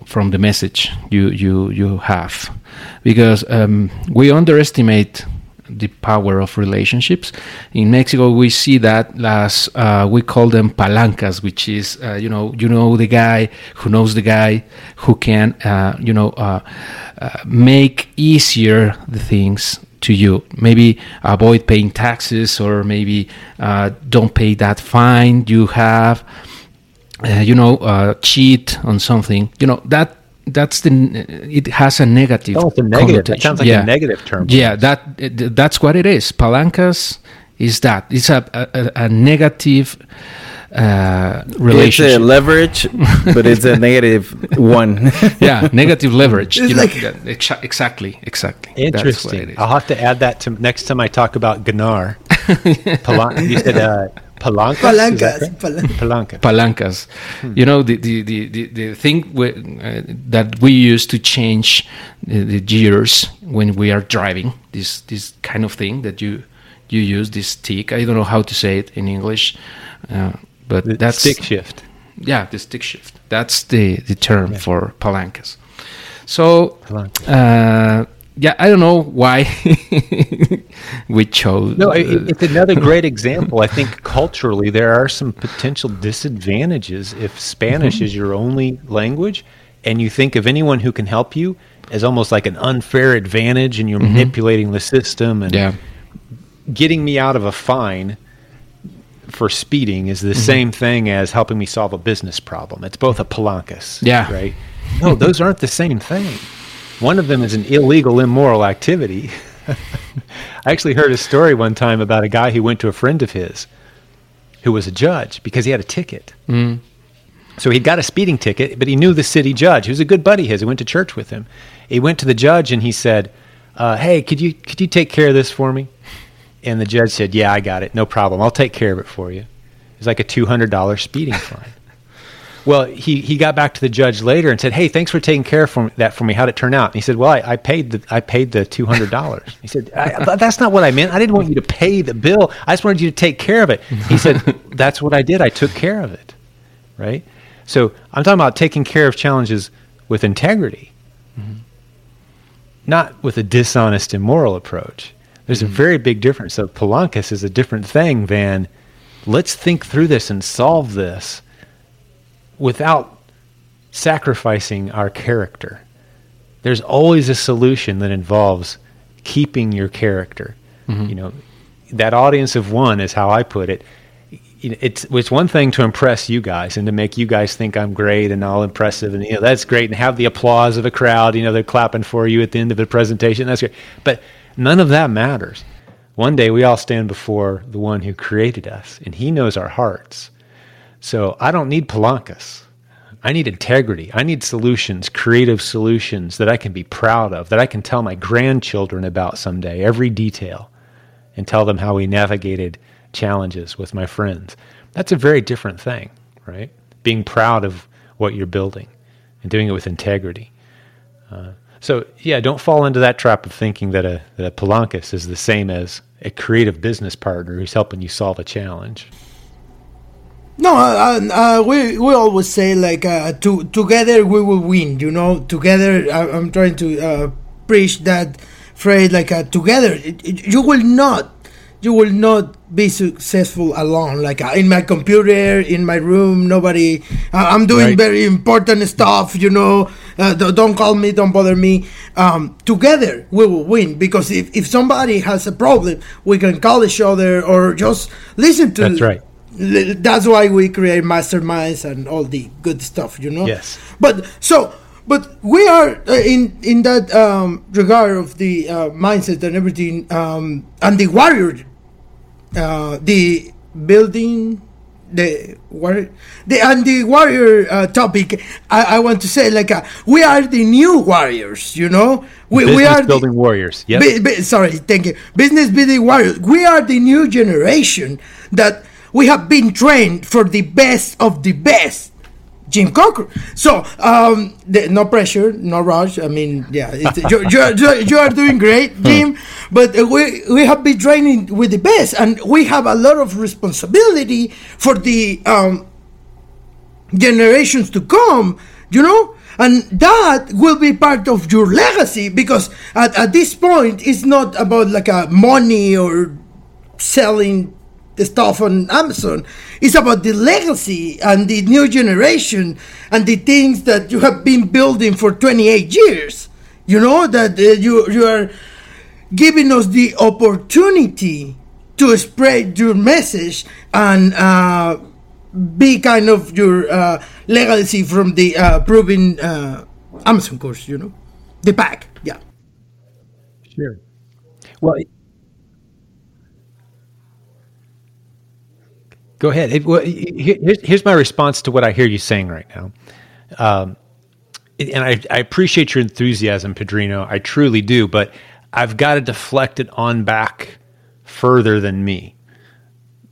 from the message you you you have, because um, we underestimate the power of relationships. In Mexico, we see that as uh, we call them palancas, which is uh, you know you know the guy who knows the guy who can uh, you know uh, uh, make easier the things to you. Maybe avoid paying taxes, or maybe uh, don't pay that fine you have. you know, cheat on something. You know that that's the it has a negative. Oh, it's a negative. That sounds like yeah. a negative term. Yeah, that that's what it is. Palancas is that it's a a, a negative uh, relationship. It's a leverage, but it's a negative one. yeah, negative leverage. You know, exactly, exactly. Interesting. I'll have to add that to next time I talk about Ganar. you said uh, Palancas. Palancas. Palancas. Palancas. Hmm. You know the the the the, the thing we, uh, that we use to change the, the gears when we are driving. This this kind of thing that you you use this stick. I don't know how to say it in English, uh, but the that's stick shift. Yeah, the stick shift. That's the the term yeah. for palancas. So, uh, yeah, I don't know why we chose. No, it, it's another great example. I think culturally there are some potential disadvantages if Spanish is your only language, and you think of anyone who can help you as almost like an unfair advantage, and you're mm-hmm. manipulating the system and yeah. getting me out of a fine for speeding is the mm-hmm. same thing as helping me solve a business problem. It's both a palancas. Yeah. Right. No, those aren't the same thing. One of them is an illegal, immoral activity. I actually heard a story one time about a guy who went to a friend of his who was a judge because he had a ticket. Mm. So he'd got a speeding ticket, but he knew the city judge. He was a good buddy of his. He went to church with him. He went to the judge and he said, uh, "Hey, could you could you take care of this for me?" And the judge said, "Yeah, I got it. No problem. I'll take care of it for you." It's like a two hundred dollar speeding fine. Well, he, he got back to the judge later and said, "Hey, thanks for taking care of that for me. How'd it turn out?" And he said, "Well, I, I paid the I paid the two hundred dollars." He said, "That's not what I meant. I didn't want you to pay the bill. I just wanted you to take care of it." He said, "That's what I did. I took care of it." Right. So I'm talking about taking care of challenges with integrity, mm-hmm. not with a dishonest, immoral approach. There's mm-hmm. a very big difference. So Palancas is a different thing than let's think through this and solve this without sacrificing our character. There's always a solution that involves keeping your character. Mm-hmm. You know, that audience of one is how I put it. It's it's one thing to impress you guys and to make you guys think I'm great and all impressive and you know that's great and have the applause of a crowd. You know they're clapping for you at the end of the presentation. That's great, but none of that matters. One day we all stand before the one who created us, and He knows our hearts. So I don't need palancas. I need integrity. I need solutions, creative solutions that I can be proud of, that I can tell my grandchildren about someday, every detail, and tell them how we navigated challenges with my friends. That's a very different thing, right? Being proud of what you're building and doing it with integrity. Uh, so, yeah, don't fall into that trap of thinking that a, that a palancas is the same as a creative business partner who's helping you solve a challenge. No, uh, uh, we we always say like uh, to, together we will win. You know, together. I, am trying to uh, preach that phrase like uh, together. It, it, you will not, you will not be successful alone. Like uh, in my computer, in my room, nobody. I'm doing right. very important stuff. You know, don't call me, don't bother me. Um, together we will win because if if somebody has a problem, we can call each other or just listen to. That's right that's why we create masterminds and all the good stuff you know yes but so but we are uh, in in that um, regard of the uh, mindset and everything um, and the warrior uh, the building the warrior the and the warrior uh, topic I, I want to say like uh, we are the new warriors you know? We, we are building the, warriors yes sorry thank you. Business building warriors. We are the new generation that we have been trained for the best of the best. Jim Cockrum. So, um, the, no pressure, no rush. I mean, yeah, you, you, you, are doing great, Jim. But we, we have been training with the best, and we have a lot of responsibility for the um, generations to come, you know? And that will be part of your legacy because at, at this point, it's not about like a money or selling the stuff on Amazon. It's about the legacy and the new generation and the things that you have been building for 28 years. You know that uh, you you are giving us the opportunity to spread your message and uh, be kind of your uh, legacy from the uh, proven uh, Amazon course. You know, the PAC. Yeah. Sure. Well, Go ahead. It, well, here's, here's, my response to what I hear you saying right now. Um, and I, I, appreciate your enthusiasm, Padrino. I truly do, but I've got to deflect it on back further than me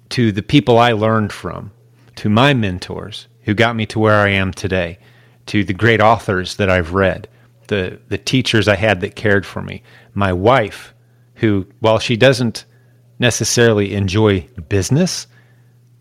to the people I learned from, to my mentors who got me to where I am today, to the great authors that I've read, the, the teachers I had that cared for me, my wife, who, while she doesn't necessarily enjoy business,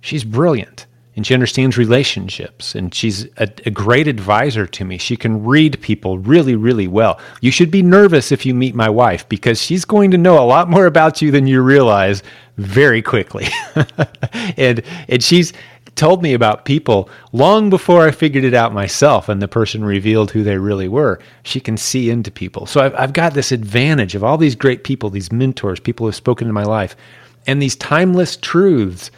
she's brilliant and she understands relationships and she's a, a, great advisor to me. She can read people really, really well. You should be nervous if you meet my wife because she's going to know a lot more about you than you realize very quickly. and and she's told me about people long before I figured it out myself and the person revealed who they really were. She can see into people. So I've, I've got this advantage of all these great people, these mentors, people who have spoken in my life, and these timeless truths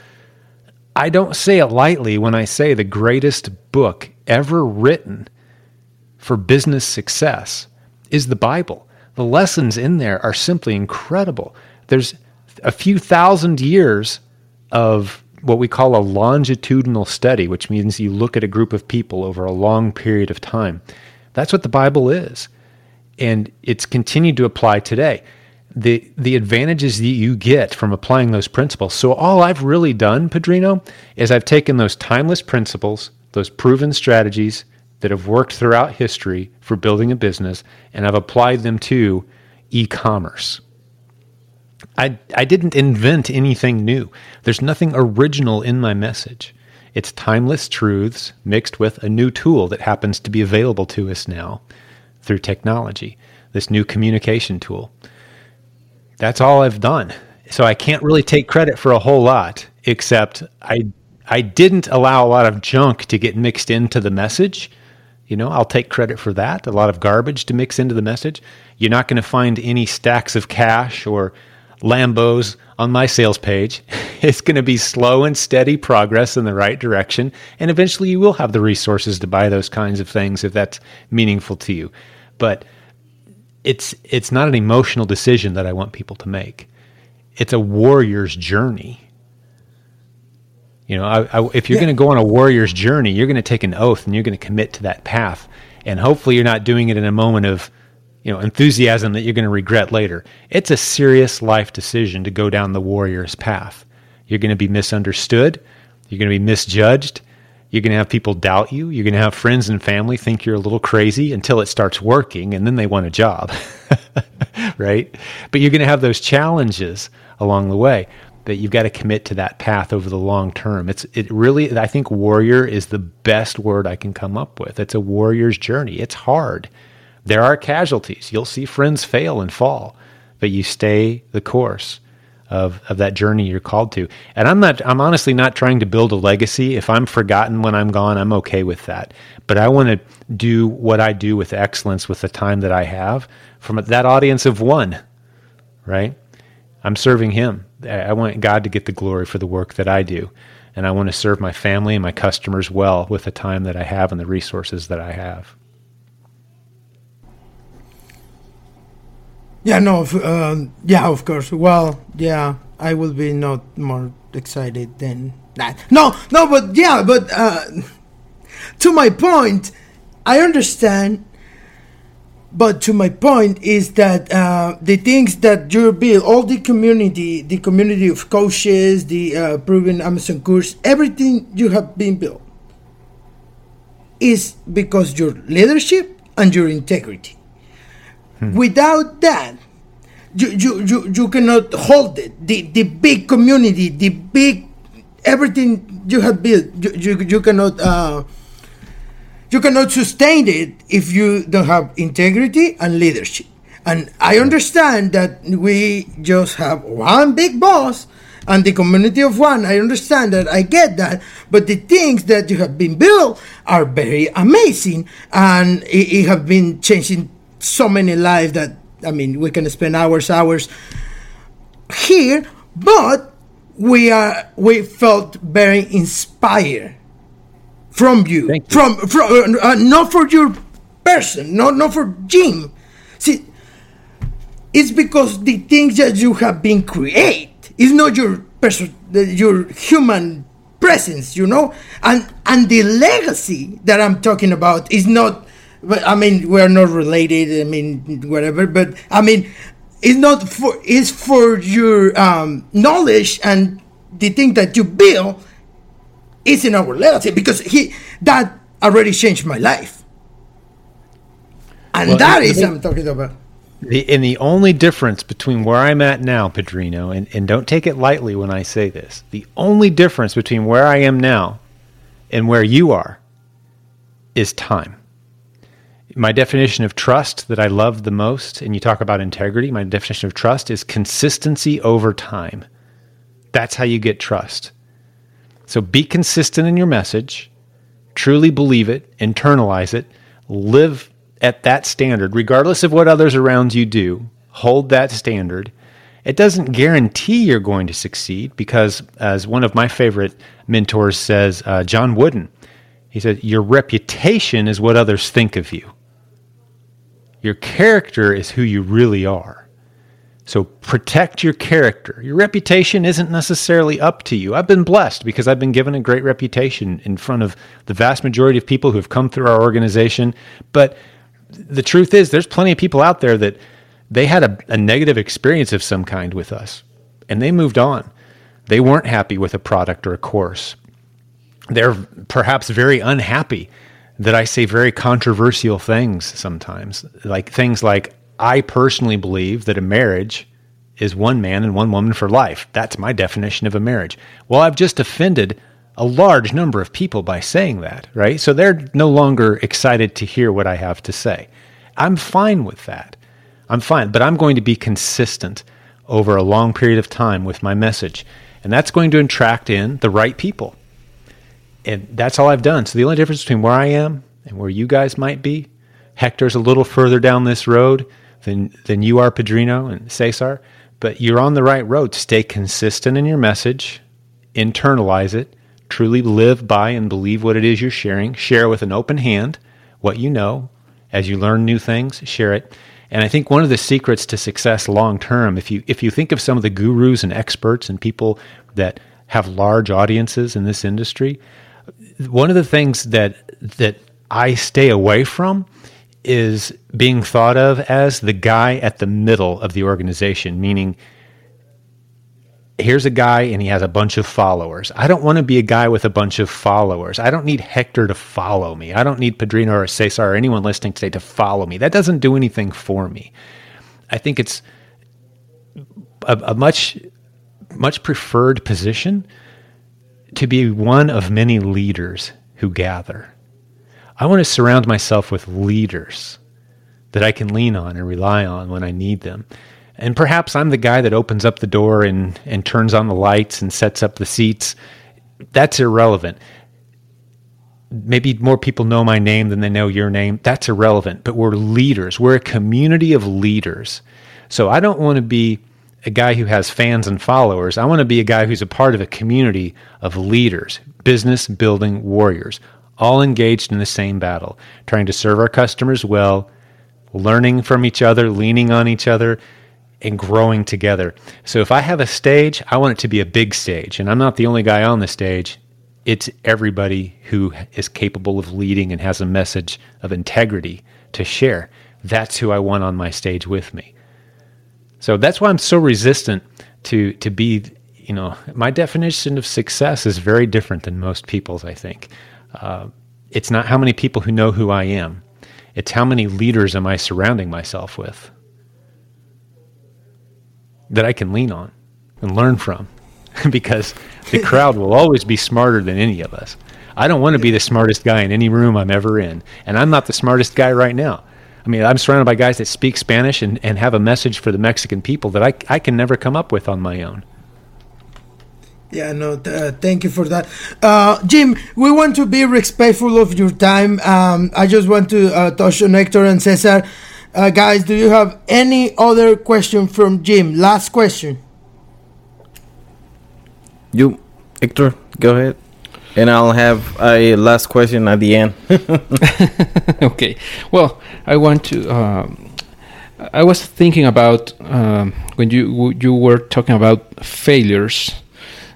I don't say it lightly when I say the greatest book ever written for business success is the Bible. The lessons in there are simply incredible. There's a few thousand years of what we call a longitudinal study, which means you look at a group of people over a long period of time. That's what the Bible is. And it's continued to apply today the the advantages that you get from applying those principles. So all I've really done, Padrino, is I've taken those timeless principles, those proven strategies that have worked throughout history for building a business, and I've applied them to e-commerce. I I didn't invent anything new. There's nothing original in my message. It's timeless truths mixed with a new tool that happens to be available to us now through technology, this new communication tool that's all I've done. So I can't really take credit for a whole lot, except I I didn't allow a lot of junk to get mixed into the message. You know, I'll take credit for that. A lot of garbage to mix into the message. You're not going to find any stacks of cash or Lambos on my sales page. It's going to be slow and steady progress in the right direction. And eventually you will have the resources to buy those kinds of things if that's meaningful to you. But it's it's not an emotional decision that I want people to make. It's a warrior's journey. You know, I, I, if you're yeah. going to go on a warrior's journey, you're going to take an oath and you're going to commit to that path. And hopefully, you're not doing it in a moment of, you know, enthusiasm that you're going to regret later. It's a serious life decision to go down the warrior's path. You're going to be misunderstood. You're going to be misjudged. You're going to have people doubt you. You're going to have friends and family think you're a little crazy until it starts working and then they want a job. right? But you're going to have those challenges along the way that you've got to commit to that path over the long term. It's it really I think warrior is the best word I can come up with. It's a warrior's journey. It's hard. There are casualties. You'll see friends fail and fall, but you stay the course of, of that journey you're called to. And I'm not, I'm honestly not trying to build a legacy. If I'm forgotten when I'm gone, I'm okay with that. But I want to do what I do with excellence with the time that I have from that audience of one, right? I'm serving Him. I want God to get the glory for the work that I do. And I want to serve my family and my customers well with the time that I have and the resources that I have. Yeah, no, uh, yeah, of course. Well, yeah, I will be not more excited than that. No, no, but yeah, but uh, to my point, I understand. But to my point is that uh, the things that you build, all the community, the community of coaches, the uh, proven Amazon course, everything you have been built is because your leadership and your integrity. Hmm. Without that, you, you, you, you cannot hold it. The, the big community, the big everything you have built, you, you, you cannot uh, you cannot sustain it if you don't have integrity and leadership. And I understand that we just have one big boss and the community of one. I understand that. I get that. But the things that you have been built are very amazing and it, it have been changing so many lives that I mean we can spend hours hours here, but we are we felt very inspired from you, you. from from uh, not for your person, not not for Jim. See, it's because the things that you have been create is not your person, your human presence, you know, and and the legacy that I'm talking about is not but I mean we're not related. I mean whatever. But I mean it's not for it's for your um, knowledge and the thing that you build is in our legacy because he that already changed my life. And well, that is what I'm talking about. The, and the only difference between where I'm at now, Padrino, and, and don't take it lightly when I say this, the only difference between where I am now and where you are is time. My definition of trust that I love the most, and you talk about integrity, my definition of trust is consistency over time. That's how you get trust. So be consistent in your message, truly believe it, internalize it, live at that standard, regardless of what others around you do. Hold that standard. It doesn't guarantee you're going to succeed because, as one of my favorite mentors says, uh, John Wooden, he said, Your reputation is what others think of you. Your character is who you really are. So protect your character. Your reputation isn't necessarily up to you. I've been blessed because I've been given a great reputation in front of the vast majority of people who have come through our organization. But the truth is, there's plenty of people out there that they had a, a negative experience of some kind with us and they moved on. They weren't happy with a product or a course. They're perhaps very unhappy that I say very controversial things sometimes, like things like, I personally believe that a marriage is one man and one woman for life. That's my definition of a marriage. Well, I've just offended a large number of people by saying that, right? So they're no longer excited to hear what I have to say. I'm fine with that. I'm fine, but I'm going to be consistent over a long period of time with my message. And that's going to attract in the right people. And that's all I've done. So the only difference between where I am and where you guys might be, Hector's a little further down this road than than you are, Padrino and Cesar. But you're on the right road. Stay consistent in your message, internalize it, truly live by and believe what it is you're sharing. Share with an open hand what you know. As you learn new things, share it. And I think one of the secrets to success long term, if you if you think of some of the gurus and experts and people that have large audiences in this industry, one of the things that that I stay away from is being thought of as the guy at the middle of the organization, meaning here's a guy and he has a bunch of followers. I don't want to be a guy with a bunch of followers. I don't need Hector to follow me. I don't need Padrino or Cesar or anyone listening today to follow me. That doesn't do anything for me. I think it's a, a much much preferred position to be one of many leaders who gather. I want to surround myself with leaders that I can lean on and rely on when I need them. And perhaps I'm the guy that opens up the door and, and turns on the lights and sets up the seats. That's irrelevant. Maybe more people know my name than they know your name. That's irrelevant. But we're leaders. We're a community of leaders. So I don't want to be a guy who has fans and followers. I want to be a guy who's a part of a community of leaders, business building warriors, all engaged in the same battle, trying to serve our customers well, learning from each other, leaning on each other, and growing together. So if I have a stage, I want it to be a big stage. And I'm not the only guy on the stage. It's everybody who is capable of leading and has a message of integrity to share. That's who I want on my stage with me. So that's why I'm so resistant to to be, you know, my definition of success is very different than most people's, I think. Uh, it's not how many people who know who I am. It's how many leaders am I surrounding myself with that I can lean on and learn from because the crowd will always be smarter than any of us. I don't want to be the smartest guy in any room I'm ever in. And I'm not the smartest guy right now. I mean, I'm surrounded by guys that speak Spanish and, and have a message for the Mexican people that I, I can never come up with on my own. Yeah, no, uh, thank you for that. Uh, Jim, we want to be respectful of your time. Um, I just want to uh, touch on Hector and Cesar. Uh, guys, do you have any other question from Jim? Last question. You, Hector, go ahead. And I'll have a last question at the end. okay. Well, I want to. Um, I was thinking about um, when you you were talking about failures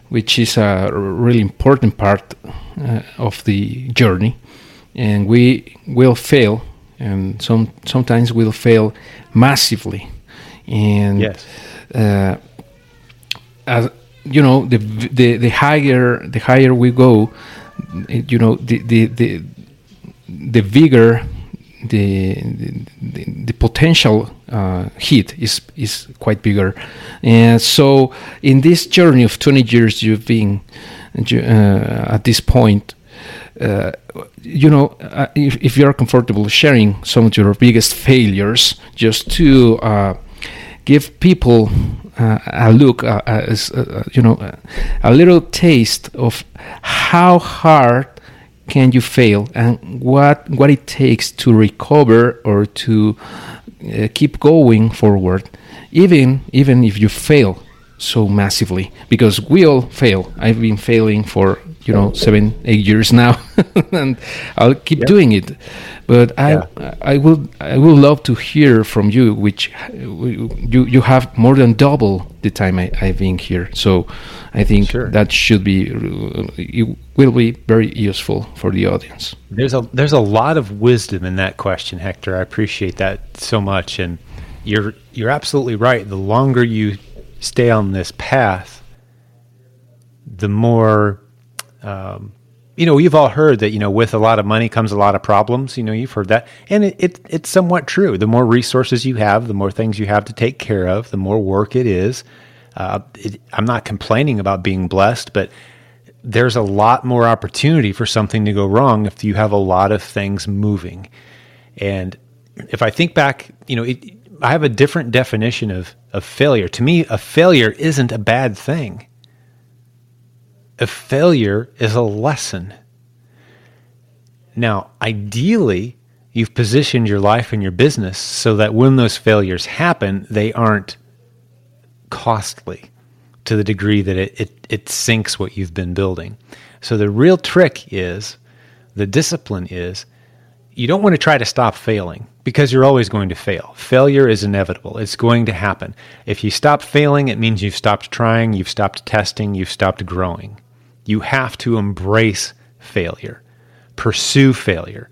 which is a really important part uh, of the journey. And we will fail, and some sometimes we'll fail massively. And yes. uh, as you know the the the higher the higher we go, you know the the the the bigger the the, the potential uh, hit is is quite bigger, and so in this journey of 20 years you've been uh, at this point. Uh, you know, uh, if, if you're comfortable sharing some of your biggest failures, just to uh, give people uh, a look, uh, uh, you know, a little taste of how hard can you fail and what what it takes to recover or to uh, keep going forward even even if you fail so massively. Because we all fail. I've been failing for you know seven eight years now and i'll keep yep. doing it but i yeah. i will i will love to hear from you which you you have more than double the time I, i've been here so i think sure. that should be it will be very useful for the audience there's a there's a lot of wisdom in that question hector i appreciate that so much and you're you're absolutely right the longer you stay on this path, the more, um, you know, we've all heard that, you know, with a lot of money comes a lot of problems. You know, you've heard that. And it, it, it's somewhat true. The more resources you have, the more things you have to take care of, the more work it is. Uh, it, I'm not complaining about being blessed, but there's a lot more opportunity for something to go wrong if you have a lot of things moving. And if I think back, you know, I have a different definition of, of failure. To me, a failure isn't a bad thing. A failure is a lesson. Now, ideally, you've positioned your life and your business so that when those failures happen, they aren't costly to the degree that it, it, it sinks what you've been building. So the real trick is, the discipline is, you don't want to try to stop failing because you're always going to fail. Failure is inevitable. It's going to happen. If you stop failing, it means you've stopped trying, you've stopped testing, you've stopped growing. You have to embrace failure, pursue failure.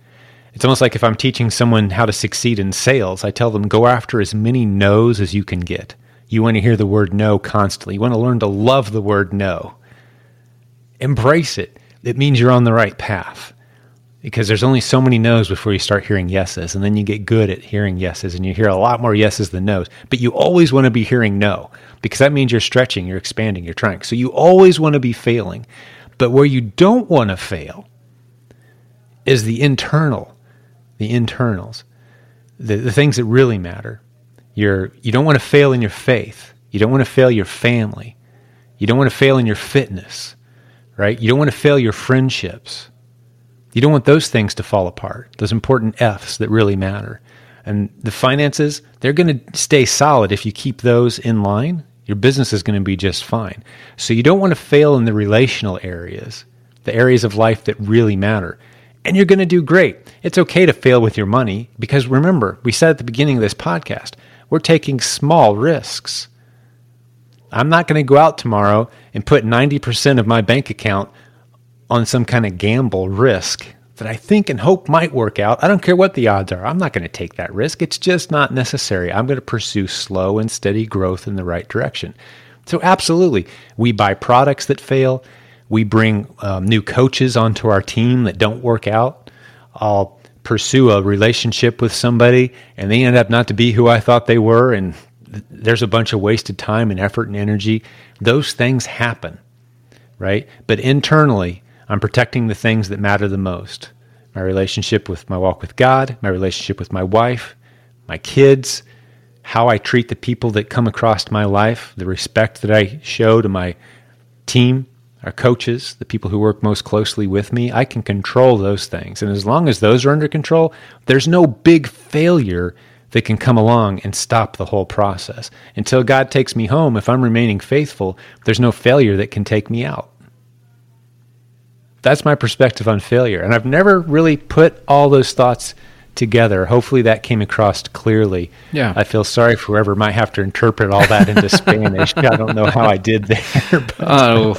It's almost like if I'm teaching someone how to succeed in sales, I tell them go after as many no's as you can get. You want to hear the word no constantly. You want to learn to love the word no. Embrace it. It means you're on the right path because there's only so many no's before you start hearing yeses and then you get good at hearing yeses and you hear a lot more yeses than no's but you always want to be hearing no because that means you're stretching you're expanding you're trying. So you always want to be failing. But where you don't want to fail is the internal the internals the, the things that really matter. You're you don't want to fail in your faith. You don't want to fail your family. You don't want to fail in your fitness right? You don't want to fail your friendships. You don't want those things to fall apart, those important F's that really matter. And the finances, they're going to stay solid if you keep those in line. Your business is going to be just fine. So you don't want to fail in the relational areas, the areas of life that really matter. And you're going to do great. It's okay to fail with your money because remember, we said at the beginning of this podcast, we're taking small risks. I'm not going to go out tomorrow and put 90% of my bank account on some kind of gamble risk that I think and hope might work out. I don't care what the odds are. I'm not going to take that risk. It's just not necessary. I'm going to pursue slow and steady growth in the right direction. So, absolutely, we buy products that fail. We bring um, new coaches onto our team that don't work out. I'll pursue a relationship with somebody and they end up not to be who I thought they were. And th- there's a bunch of wasted time and effort and energy. Those things happen, right? But internally, I'm protecting the things that matter the most my relationship with my walk with God, my relationship with my wife, my kids, how I treat the people that come across my life, the respect that I show to my team, our coaches, the people who work most closely with me. I can control those things. And as long as those are under control, there's no big failure that can come along and stop the whole process. Until God takes me home, if I'm remaining faithful, there's no failure that can take me out that's my perspective on failure. And I've never really put all those thoughts together. Hopefully that came across clearly. Yeah. I feel sorry for whoever might have to interpret all that into Spanish. I don't know how I did there. Oh.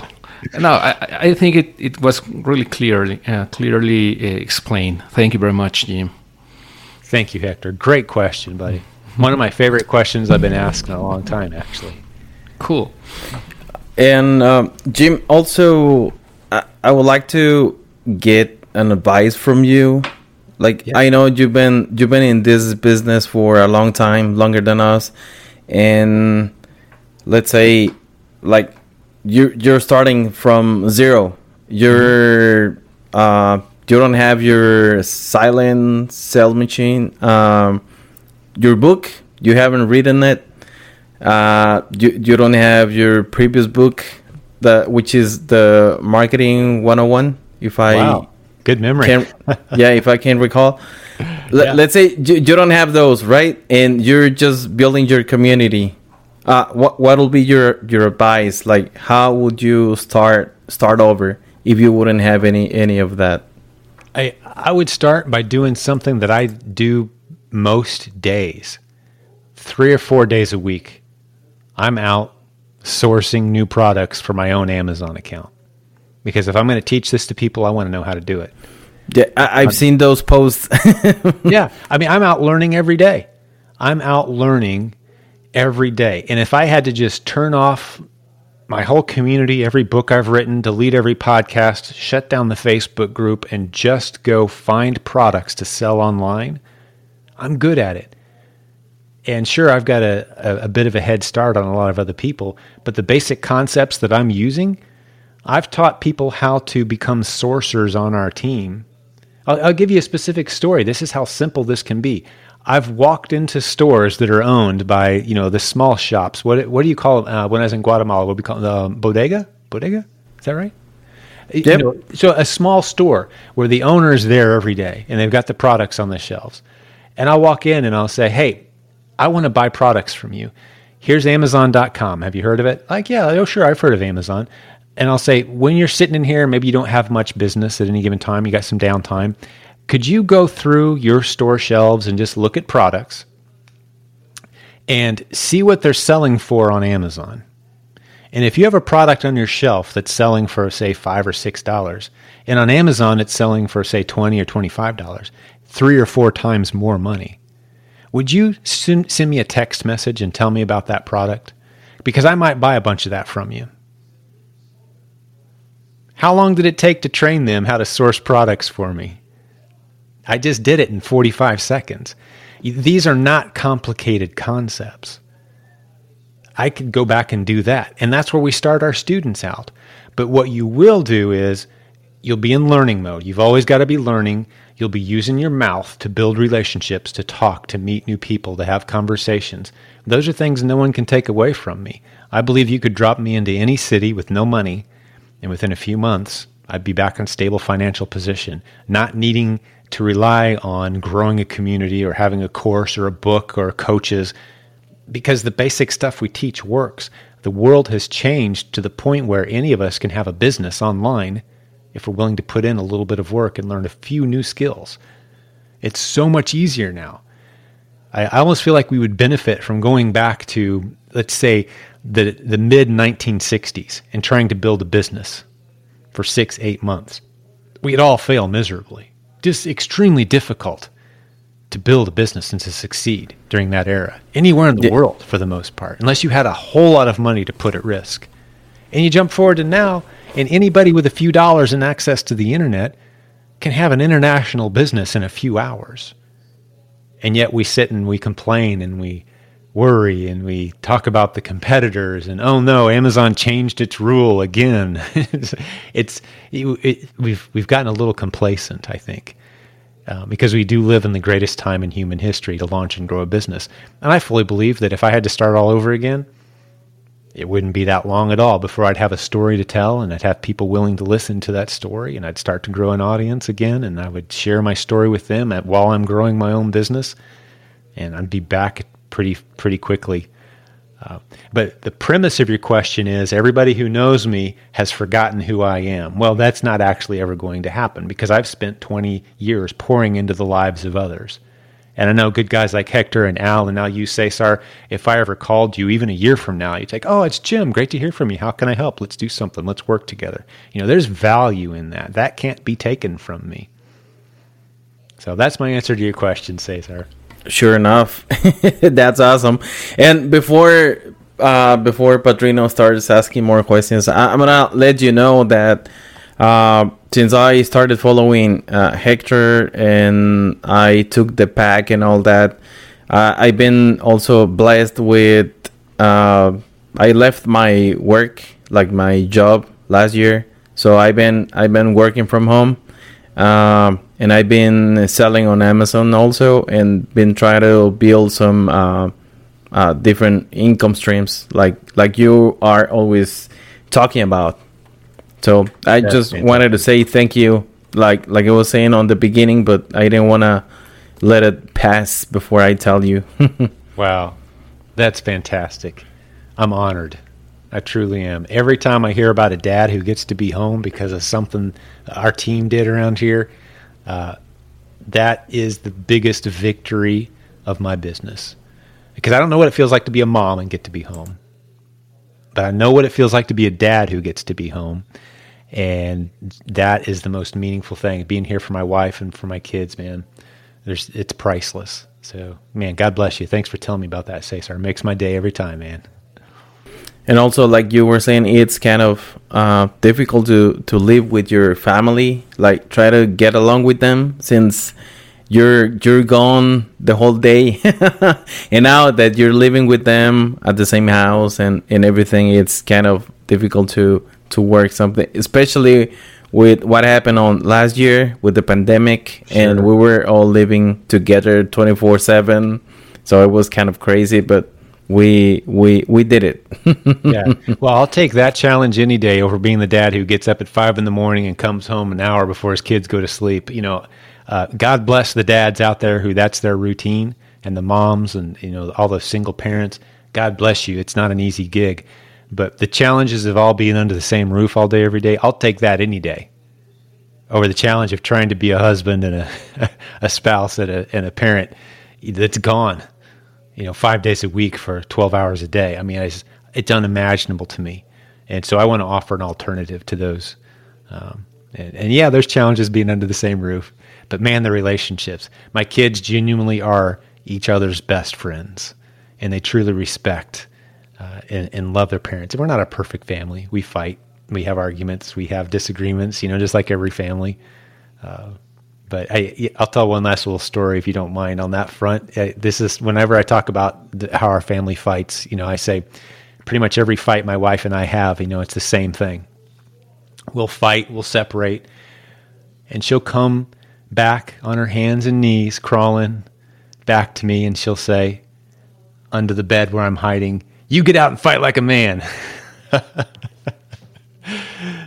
no, I, I think it, it was really clearly uh, clearly uh, explained. Thank you very much, Jim. Thank you, Hector. Great question, buddy. One of my favorite questions I've been asked in a long time, actually. Cool. And uh, Jim, also, I, I, would like to get an advice from you. Like yeah. I know you've been you've been in this business for a long time, longer than us, and let's say, like you you're starting from zero. You're mm-hmm. uh, you don't have your silent sales machine. Um, your book you haven't written it uh, you, you don't have your previous book the which is the marketing 101 if i wow. good memory. can, yeah if i can recall. L- yeah. let's say you, you, don't have those right? And you're just building your community. Uh, what what will be your your advice? Like how would you start start over if you wouldn't have any any of that? I i would start by doing something that i do most days. Three or four days a week, I'm out sourcing new products for my own Amazon account. Because if I'm going to teach this to people, I want to know how to do it. Yeah, I, have seen those posts. yeah, I mean, I'm out learning every day. I'm out learning every day. And if I had to just turn off my whole community, every book I've written, delete every podcast, shut down the Facebook group, and just go find products to sell online, I'm good at it and sure, I've got a, a, a, bit of a head start on a lot of other people, but the basic concepts that I'm using, I've taught people how to become sorcerers on our team. I'll, I'll give you a specific story. This is how simple this can be. I've walked into stores that are owned by you know the small shops. What what do you call them? Uh, when I was in Guatemala, what we call the Uh, bodega? Bodega? Is that right? Yep. You know, so a small store where the owner's there every day and they've got the products on the shelves. And I'll walk in and I'll say, "Hey, I want to buy products from you. Here's Amazon.com. Have you heard of it? Like, yeah, oh, sure, I've heard of Amazon. And I'll say, when you're sitting in here, maybe you don't have much business at any given time, you got some downtime. Could you go through your store shelves and just look at products and see what they're selling for on Amazon? And if you have a product on your shelf that's selling for, say, five or six dollars, and on Amazon it's selling for, say, twenty or twenty-five dollars, three or four times more money would you send me a text message and tell me about that product? Because I might buy a bunch of that from you. How long did it take to train them how to source products for me? I just did it in 45 seconds. These are not complicated concepts. I could go back and do that. And that's where we start our students out. But what you will do is you'll be in learning mode. You've always got to be learning. You'll be using your mouth to build relationships, to talk, to meet new people, to have conversations. Those are things no one can take away from me. I believe you could drop me into any city with no money, and within a few months, I'd be back in stable financial position, not needing to rely on growing a community or having a course or a book or coaches, because the basic stuff we teach works. The world has changed to the point where any of us can have a business online if we're willing to put in a little bit of work and learn a few new skills. It's so much easier now. I, I almost feel like we would benefit from going back to, let's say, the, the mid 1960s and trying to build a business for six, eight months. We'd all fail miserably. Just extremely difficult to build a business and to succeed during that era, anywhere in the yeah. world for the most part, unless you had a whole lot of money to put at risk. And you jump forward to now, and anybody with a few dollars and access to the internet can have an international business in a few hours. And yet we sit and we complain and we worry and we talk about the competitors and oh no, Amazon changed its rule again. it's it, it, we've we've gotten a little complacent, I think. Uh, because we do live in the greatest time in human history to launch and grow a business. And I fully believe that if I had to start all over again, it wouldn't be that long at all before I'd have a story to tell and I'd have people willing to listen to that story and I'd start to grow an audience again and I would share my story with them at, while I'm growing my own business and I'd be back pretty pretty quickly. Uh, but the premise of your question is everybody who knows me has forgotten who I am. Well, that's not actually ever going to happen because I've spent 20 years pouring into the lives of others. And I know good guys like Hector and Al, and now you, Cesar, if I ever called you even a year from now, you'd take, oh, it's Jim. Great to hear from you. How can I help? Let's do something. Let's work together. You know, there's value in that. That can't be taken from me. So that's my answer to your question, Cesar. Sure enough. that's awesome. And before uh, before Padrino starts asking more questions, I- am gonna let you know that uh, since I started following uh, Hector and I took the PAC and all that, uh, I've been also blessed with. Uh, I left my work, like my job, last year, so I've been I've been working from home, um, and I've been selling on Amazon also, and been trying to build some uh, uh, different income streams, like like you are always talking about. So I That's just fantastic. wanted to say thank you, like like I was saying on the beginning, but I didn't want to let it pass before I tell you. wow, that's fantastic. I'm honored. I truly am. Every time I hear about a dad who gets to be home because of something our team did around here, uh, that is the biggest victory of my business. Because I don't know what it feels like to be a mom and get to be home. But I know what it feels like to be a dad who gets to be home. And that is the most meaningful thing. Being here for my wife and for my kids, man. There's it's priceless. So, man, God bless you. Thanks for telling me about that, Cesar. It makes my day every time, man and also like you were saying it's kind of uh, difficult to to live with your family like try to get along with them since you're you're gone the whole day and now that you're living with them at the same house and and everything it's kind of difficult to to work something especially with what happened on last year with the pandemic sure. and we were all living together 24 7 so it was kind of crazy but we we we did it. yeah. Well, I'll take that challenge any day over being the dad who gets up at five in the morning and comes home an hour before his kids go to sleep. You know, uh, God bless the dads out there who that's their routine, and the moms and you know all the single parents. God bless you. It's not an easy gig, but the challenges of all being under the same roof all day every day, I'll take that any day. Over the challenge of trying to be a husband and a a spouse and a and a parent that's gone you know, five days a week for 12 hours a day. I mean, it's, it's unimaginable to me. And so I want to offer an alternative to those. Um, and, and, yeah, there's challenges being under the same roof, but man, the relationships. My kids genuinely are each other's best friends, and they truly respect uh, and, and, love their parents. We're not a perfect family. We fight, we have arguments, we have disagreements, you know, just like every family. Uh, but I, I'll tell one last little story if you don't mind on that front. This is whenever I talk about the, how our family fights, you know, I say pretty much every fight my wife and I have, you know, it's the same thing. We'll fight, we'll separate, and she'll come back on her hands and knees, crawling back to me, and she'll say, under the bed where I'm hiding, You get out and fight like a man.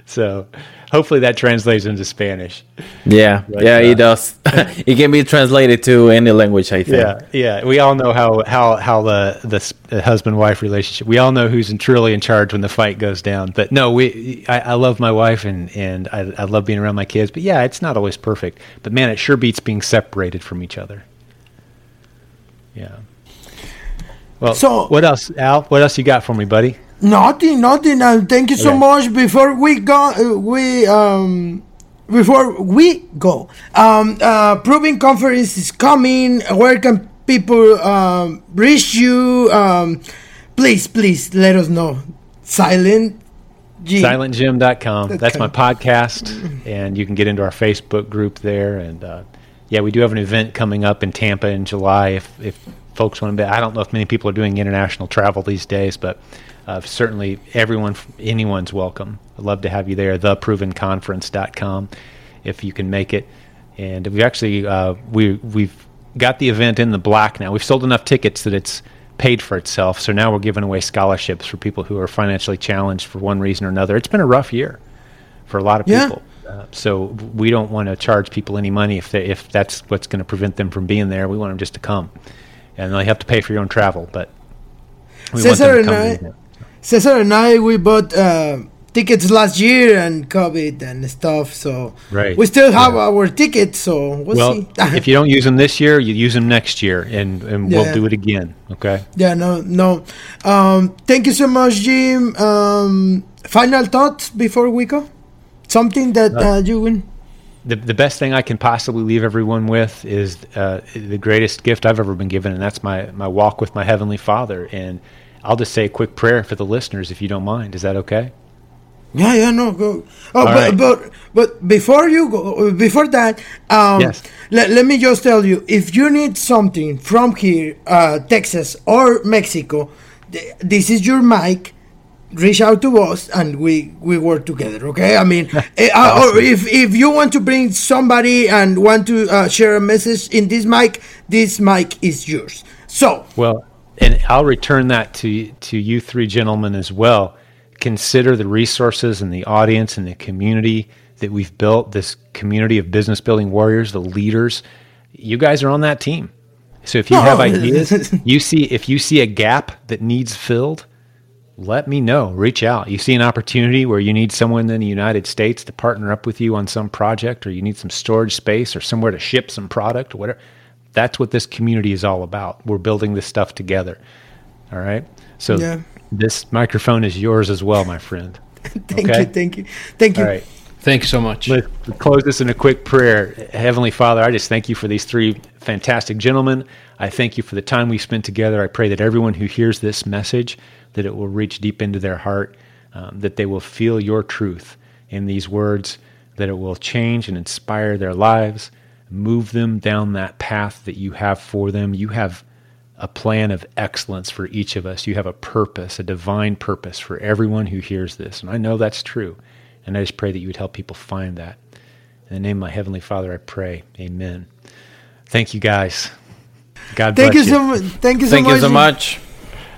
so hopefully that translates into Spanish. Yeah, but, yeah, uh, it does. it can be translated to any language, I think. Yeah, yeah. We all know how how how the the husband wife relationship. We all know who's in, truly in charge when the fight goes down. But no, we I, I love my wife and and I, I love being around my kids. But yeah, it's not always perfect. But man, it sure beats being separated from each other. Yeah. Well, so what else, Al? What else you got for me, buddy? Nothing, nothing. Uh, thank you so okay. much. Before we go, uh, we um, before we go, um, uh, Proven Conference is coming. Where can people um, reach you? Um, please, please let us know. Silent. G. SilentJim.com. That's, That's my podcast, and you can get into our Facebook group there. And uh, yeah, we do have an event coming up in Tampa in July. If if folks want to be, I don't know if many people are doing international travel these days, but uh, certainly everyone, anyone's welcome. I'd love to have you there. TheProvenConference.com if you can make it. And we actually uh, we we've got the event in the black now. We've sold enough tickets that it's paid for itself. So now we're giving away scholarships for people who are financially challenged for one reason or another. It's been a rough year for a lot of yeah. people. Uh, so we don't want to charge people any money if they, if that's what's going to prevent them from being there. We want them just to come, and they have to pay for your own travel. But we Cesar to come. Cesar and I we bought uh, tickets last year and COVID and stuff, so right. we still have yeah. our tickets. So we'll, well see. if you don't use them this year, you use them next year, and and yeah. we'll do it again. Okay. Yeah. No. No. Um, thank you so much, Jim. Um, final thoughts before we go. Something that uh, uh, you win. The, the best thing I can possibly leave everyone with is uh, the greatest gift I've ever been given, and that's my, my walk with my Heavenly Father. And I'll just say a quick prayer for the listeners if you don't mind. Is that okay? Yeah, yeah, no, go. Oh, but, right. but but before you go, before that, um, yes. let, let me just tell you, if you need something from here, uh, Texas or Mexico, th- this is your mic. Reach out to us and we we work together. Okay, I mean, eh, uh, awesome. or if if you want to bring somebody and want to uh, share a message in this mic, this mic is yours. So well, and I'll return that to to you three gentlemen as well consider the resources and the audience and the community that we've built, this community of business building warriors, the leaders. You guys are on that team. So if you oh. have ideas, you see if you see a gap that needs filled, let me know. Reach out. You see an opportunity where you need someone in the United States to partner up with you on some project or you need some storage space or somewhere to ship some product or whatever. That's what this community is all about. We're building this stuff together. All right? So yeah. This microphone is yours as well, my friend. thank okay? you, thank you, thank you. All right. Thank you so much. Let's close this in a quick prayer. Heavenly Father, I just thank you for these three fantastic gentlemen. I thank you for the time we spent together. I pray that everyone who hears this message, that it will reach deep into their heart, um, that they will feel your truth in these words, that it will change and inspire their lives, move them down that path that you have for them. You have a plan of excellence for each of us. You have a purpose, a divine purpose for everyone who hears this. And I know that's true. And I just pray that you would help people find that. In the name of my Heavenly Father, I pray. Amen. Thank you guys. God thank bless you. So much. Thank you so thank much. you so much.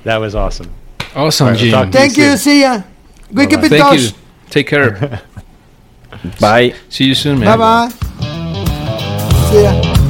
That was awesome. Awesome, right, Jim. We'll thank you. you see ya. We keep in Thank touch. you. Take care. Bye. See you soon, man. Bye bye. See ya.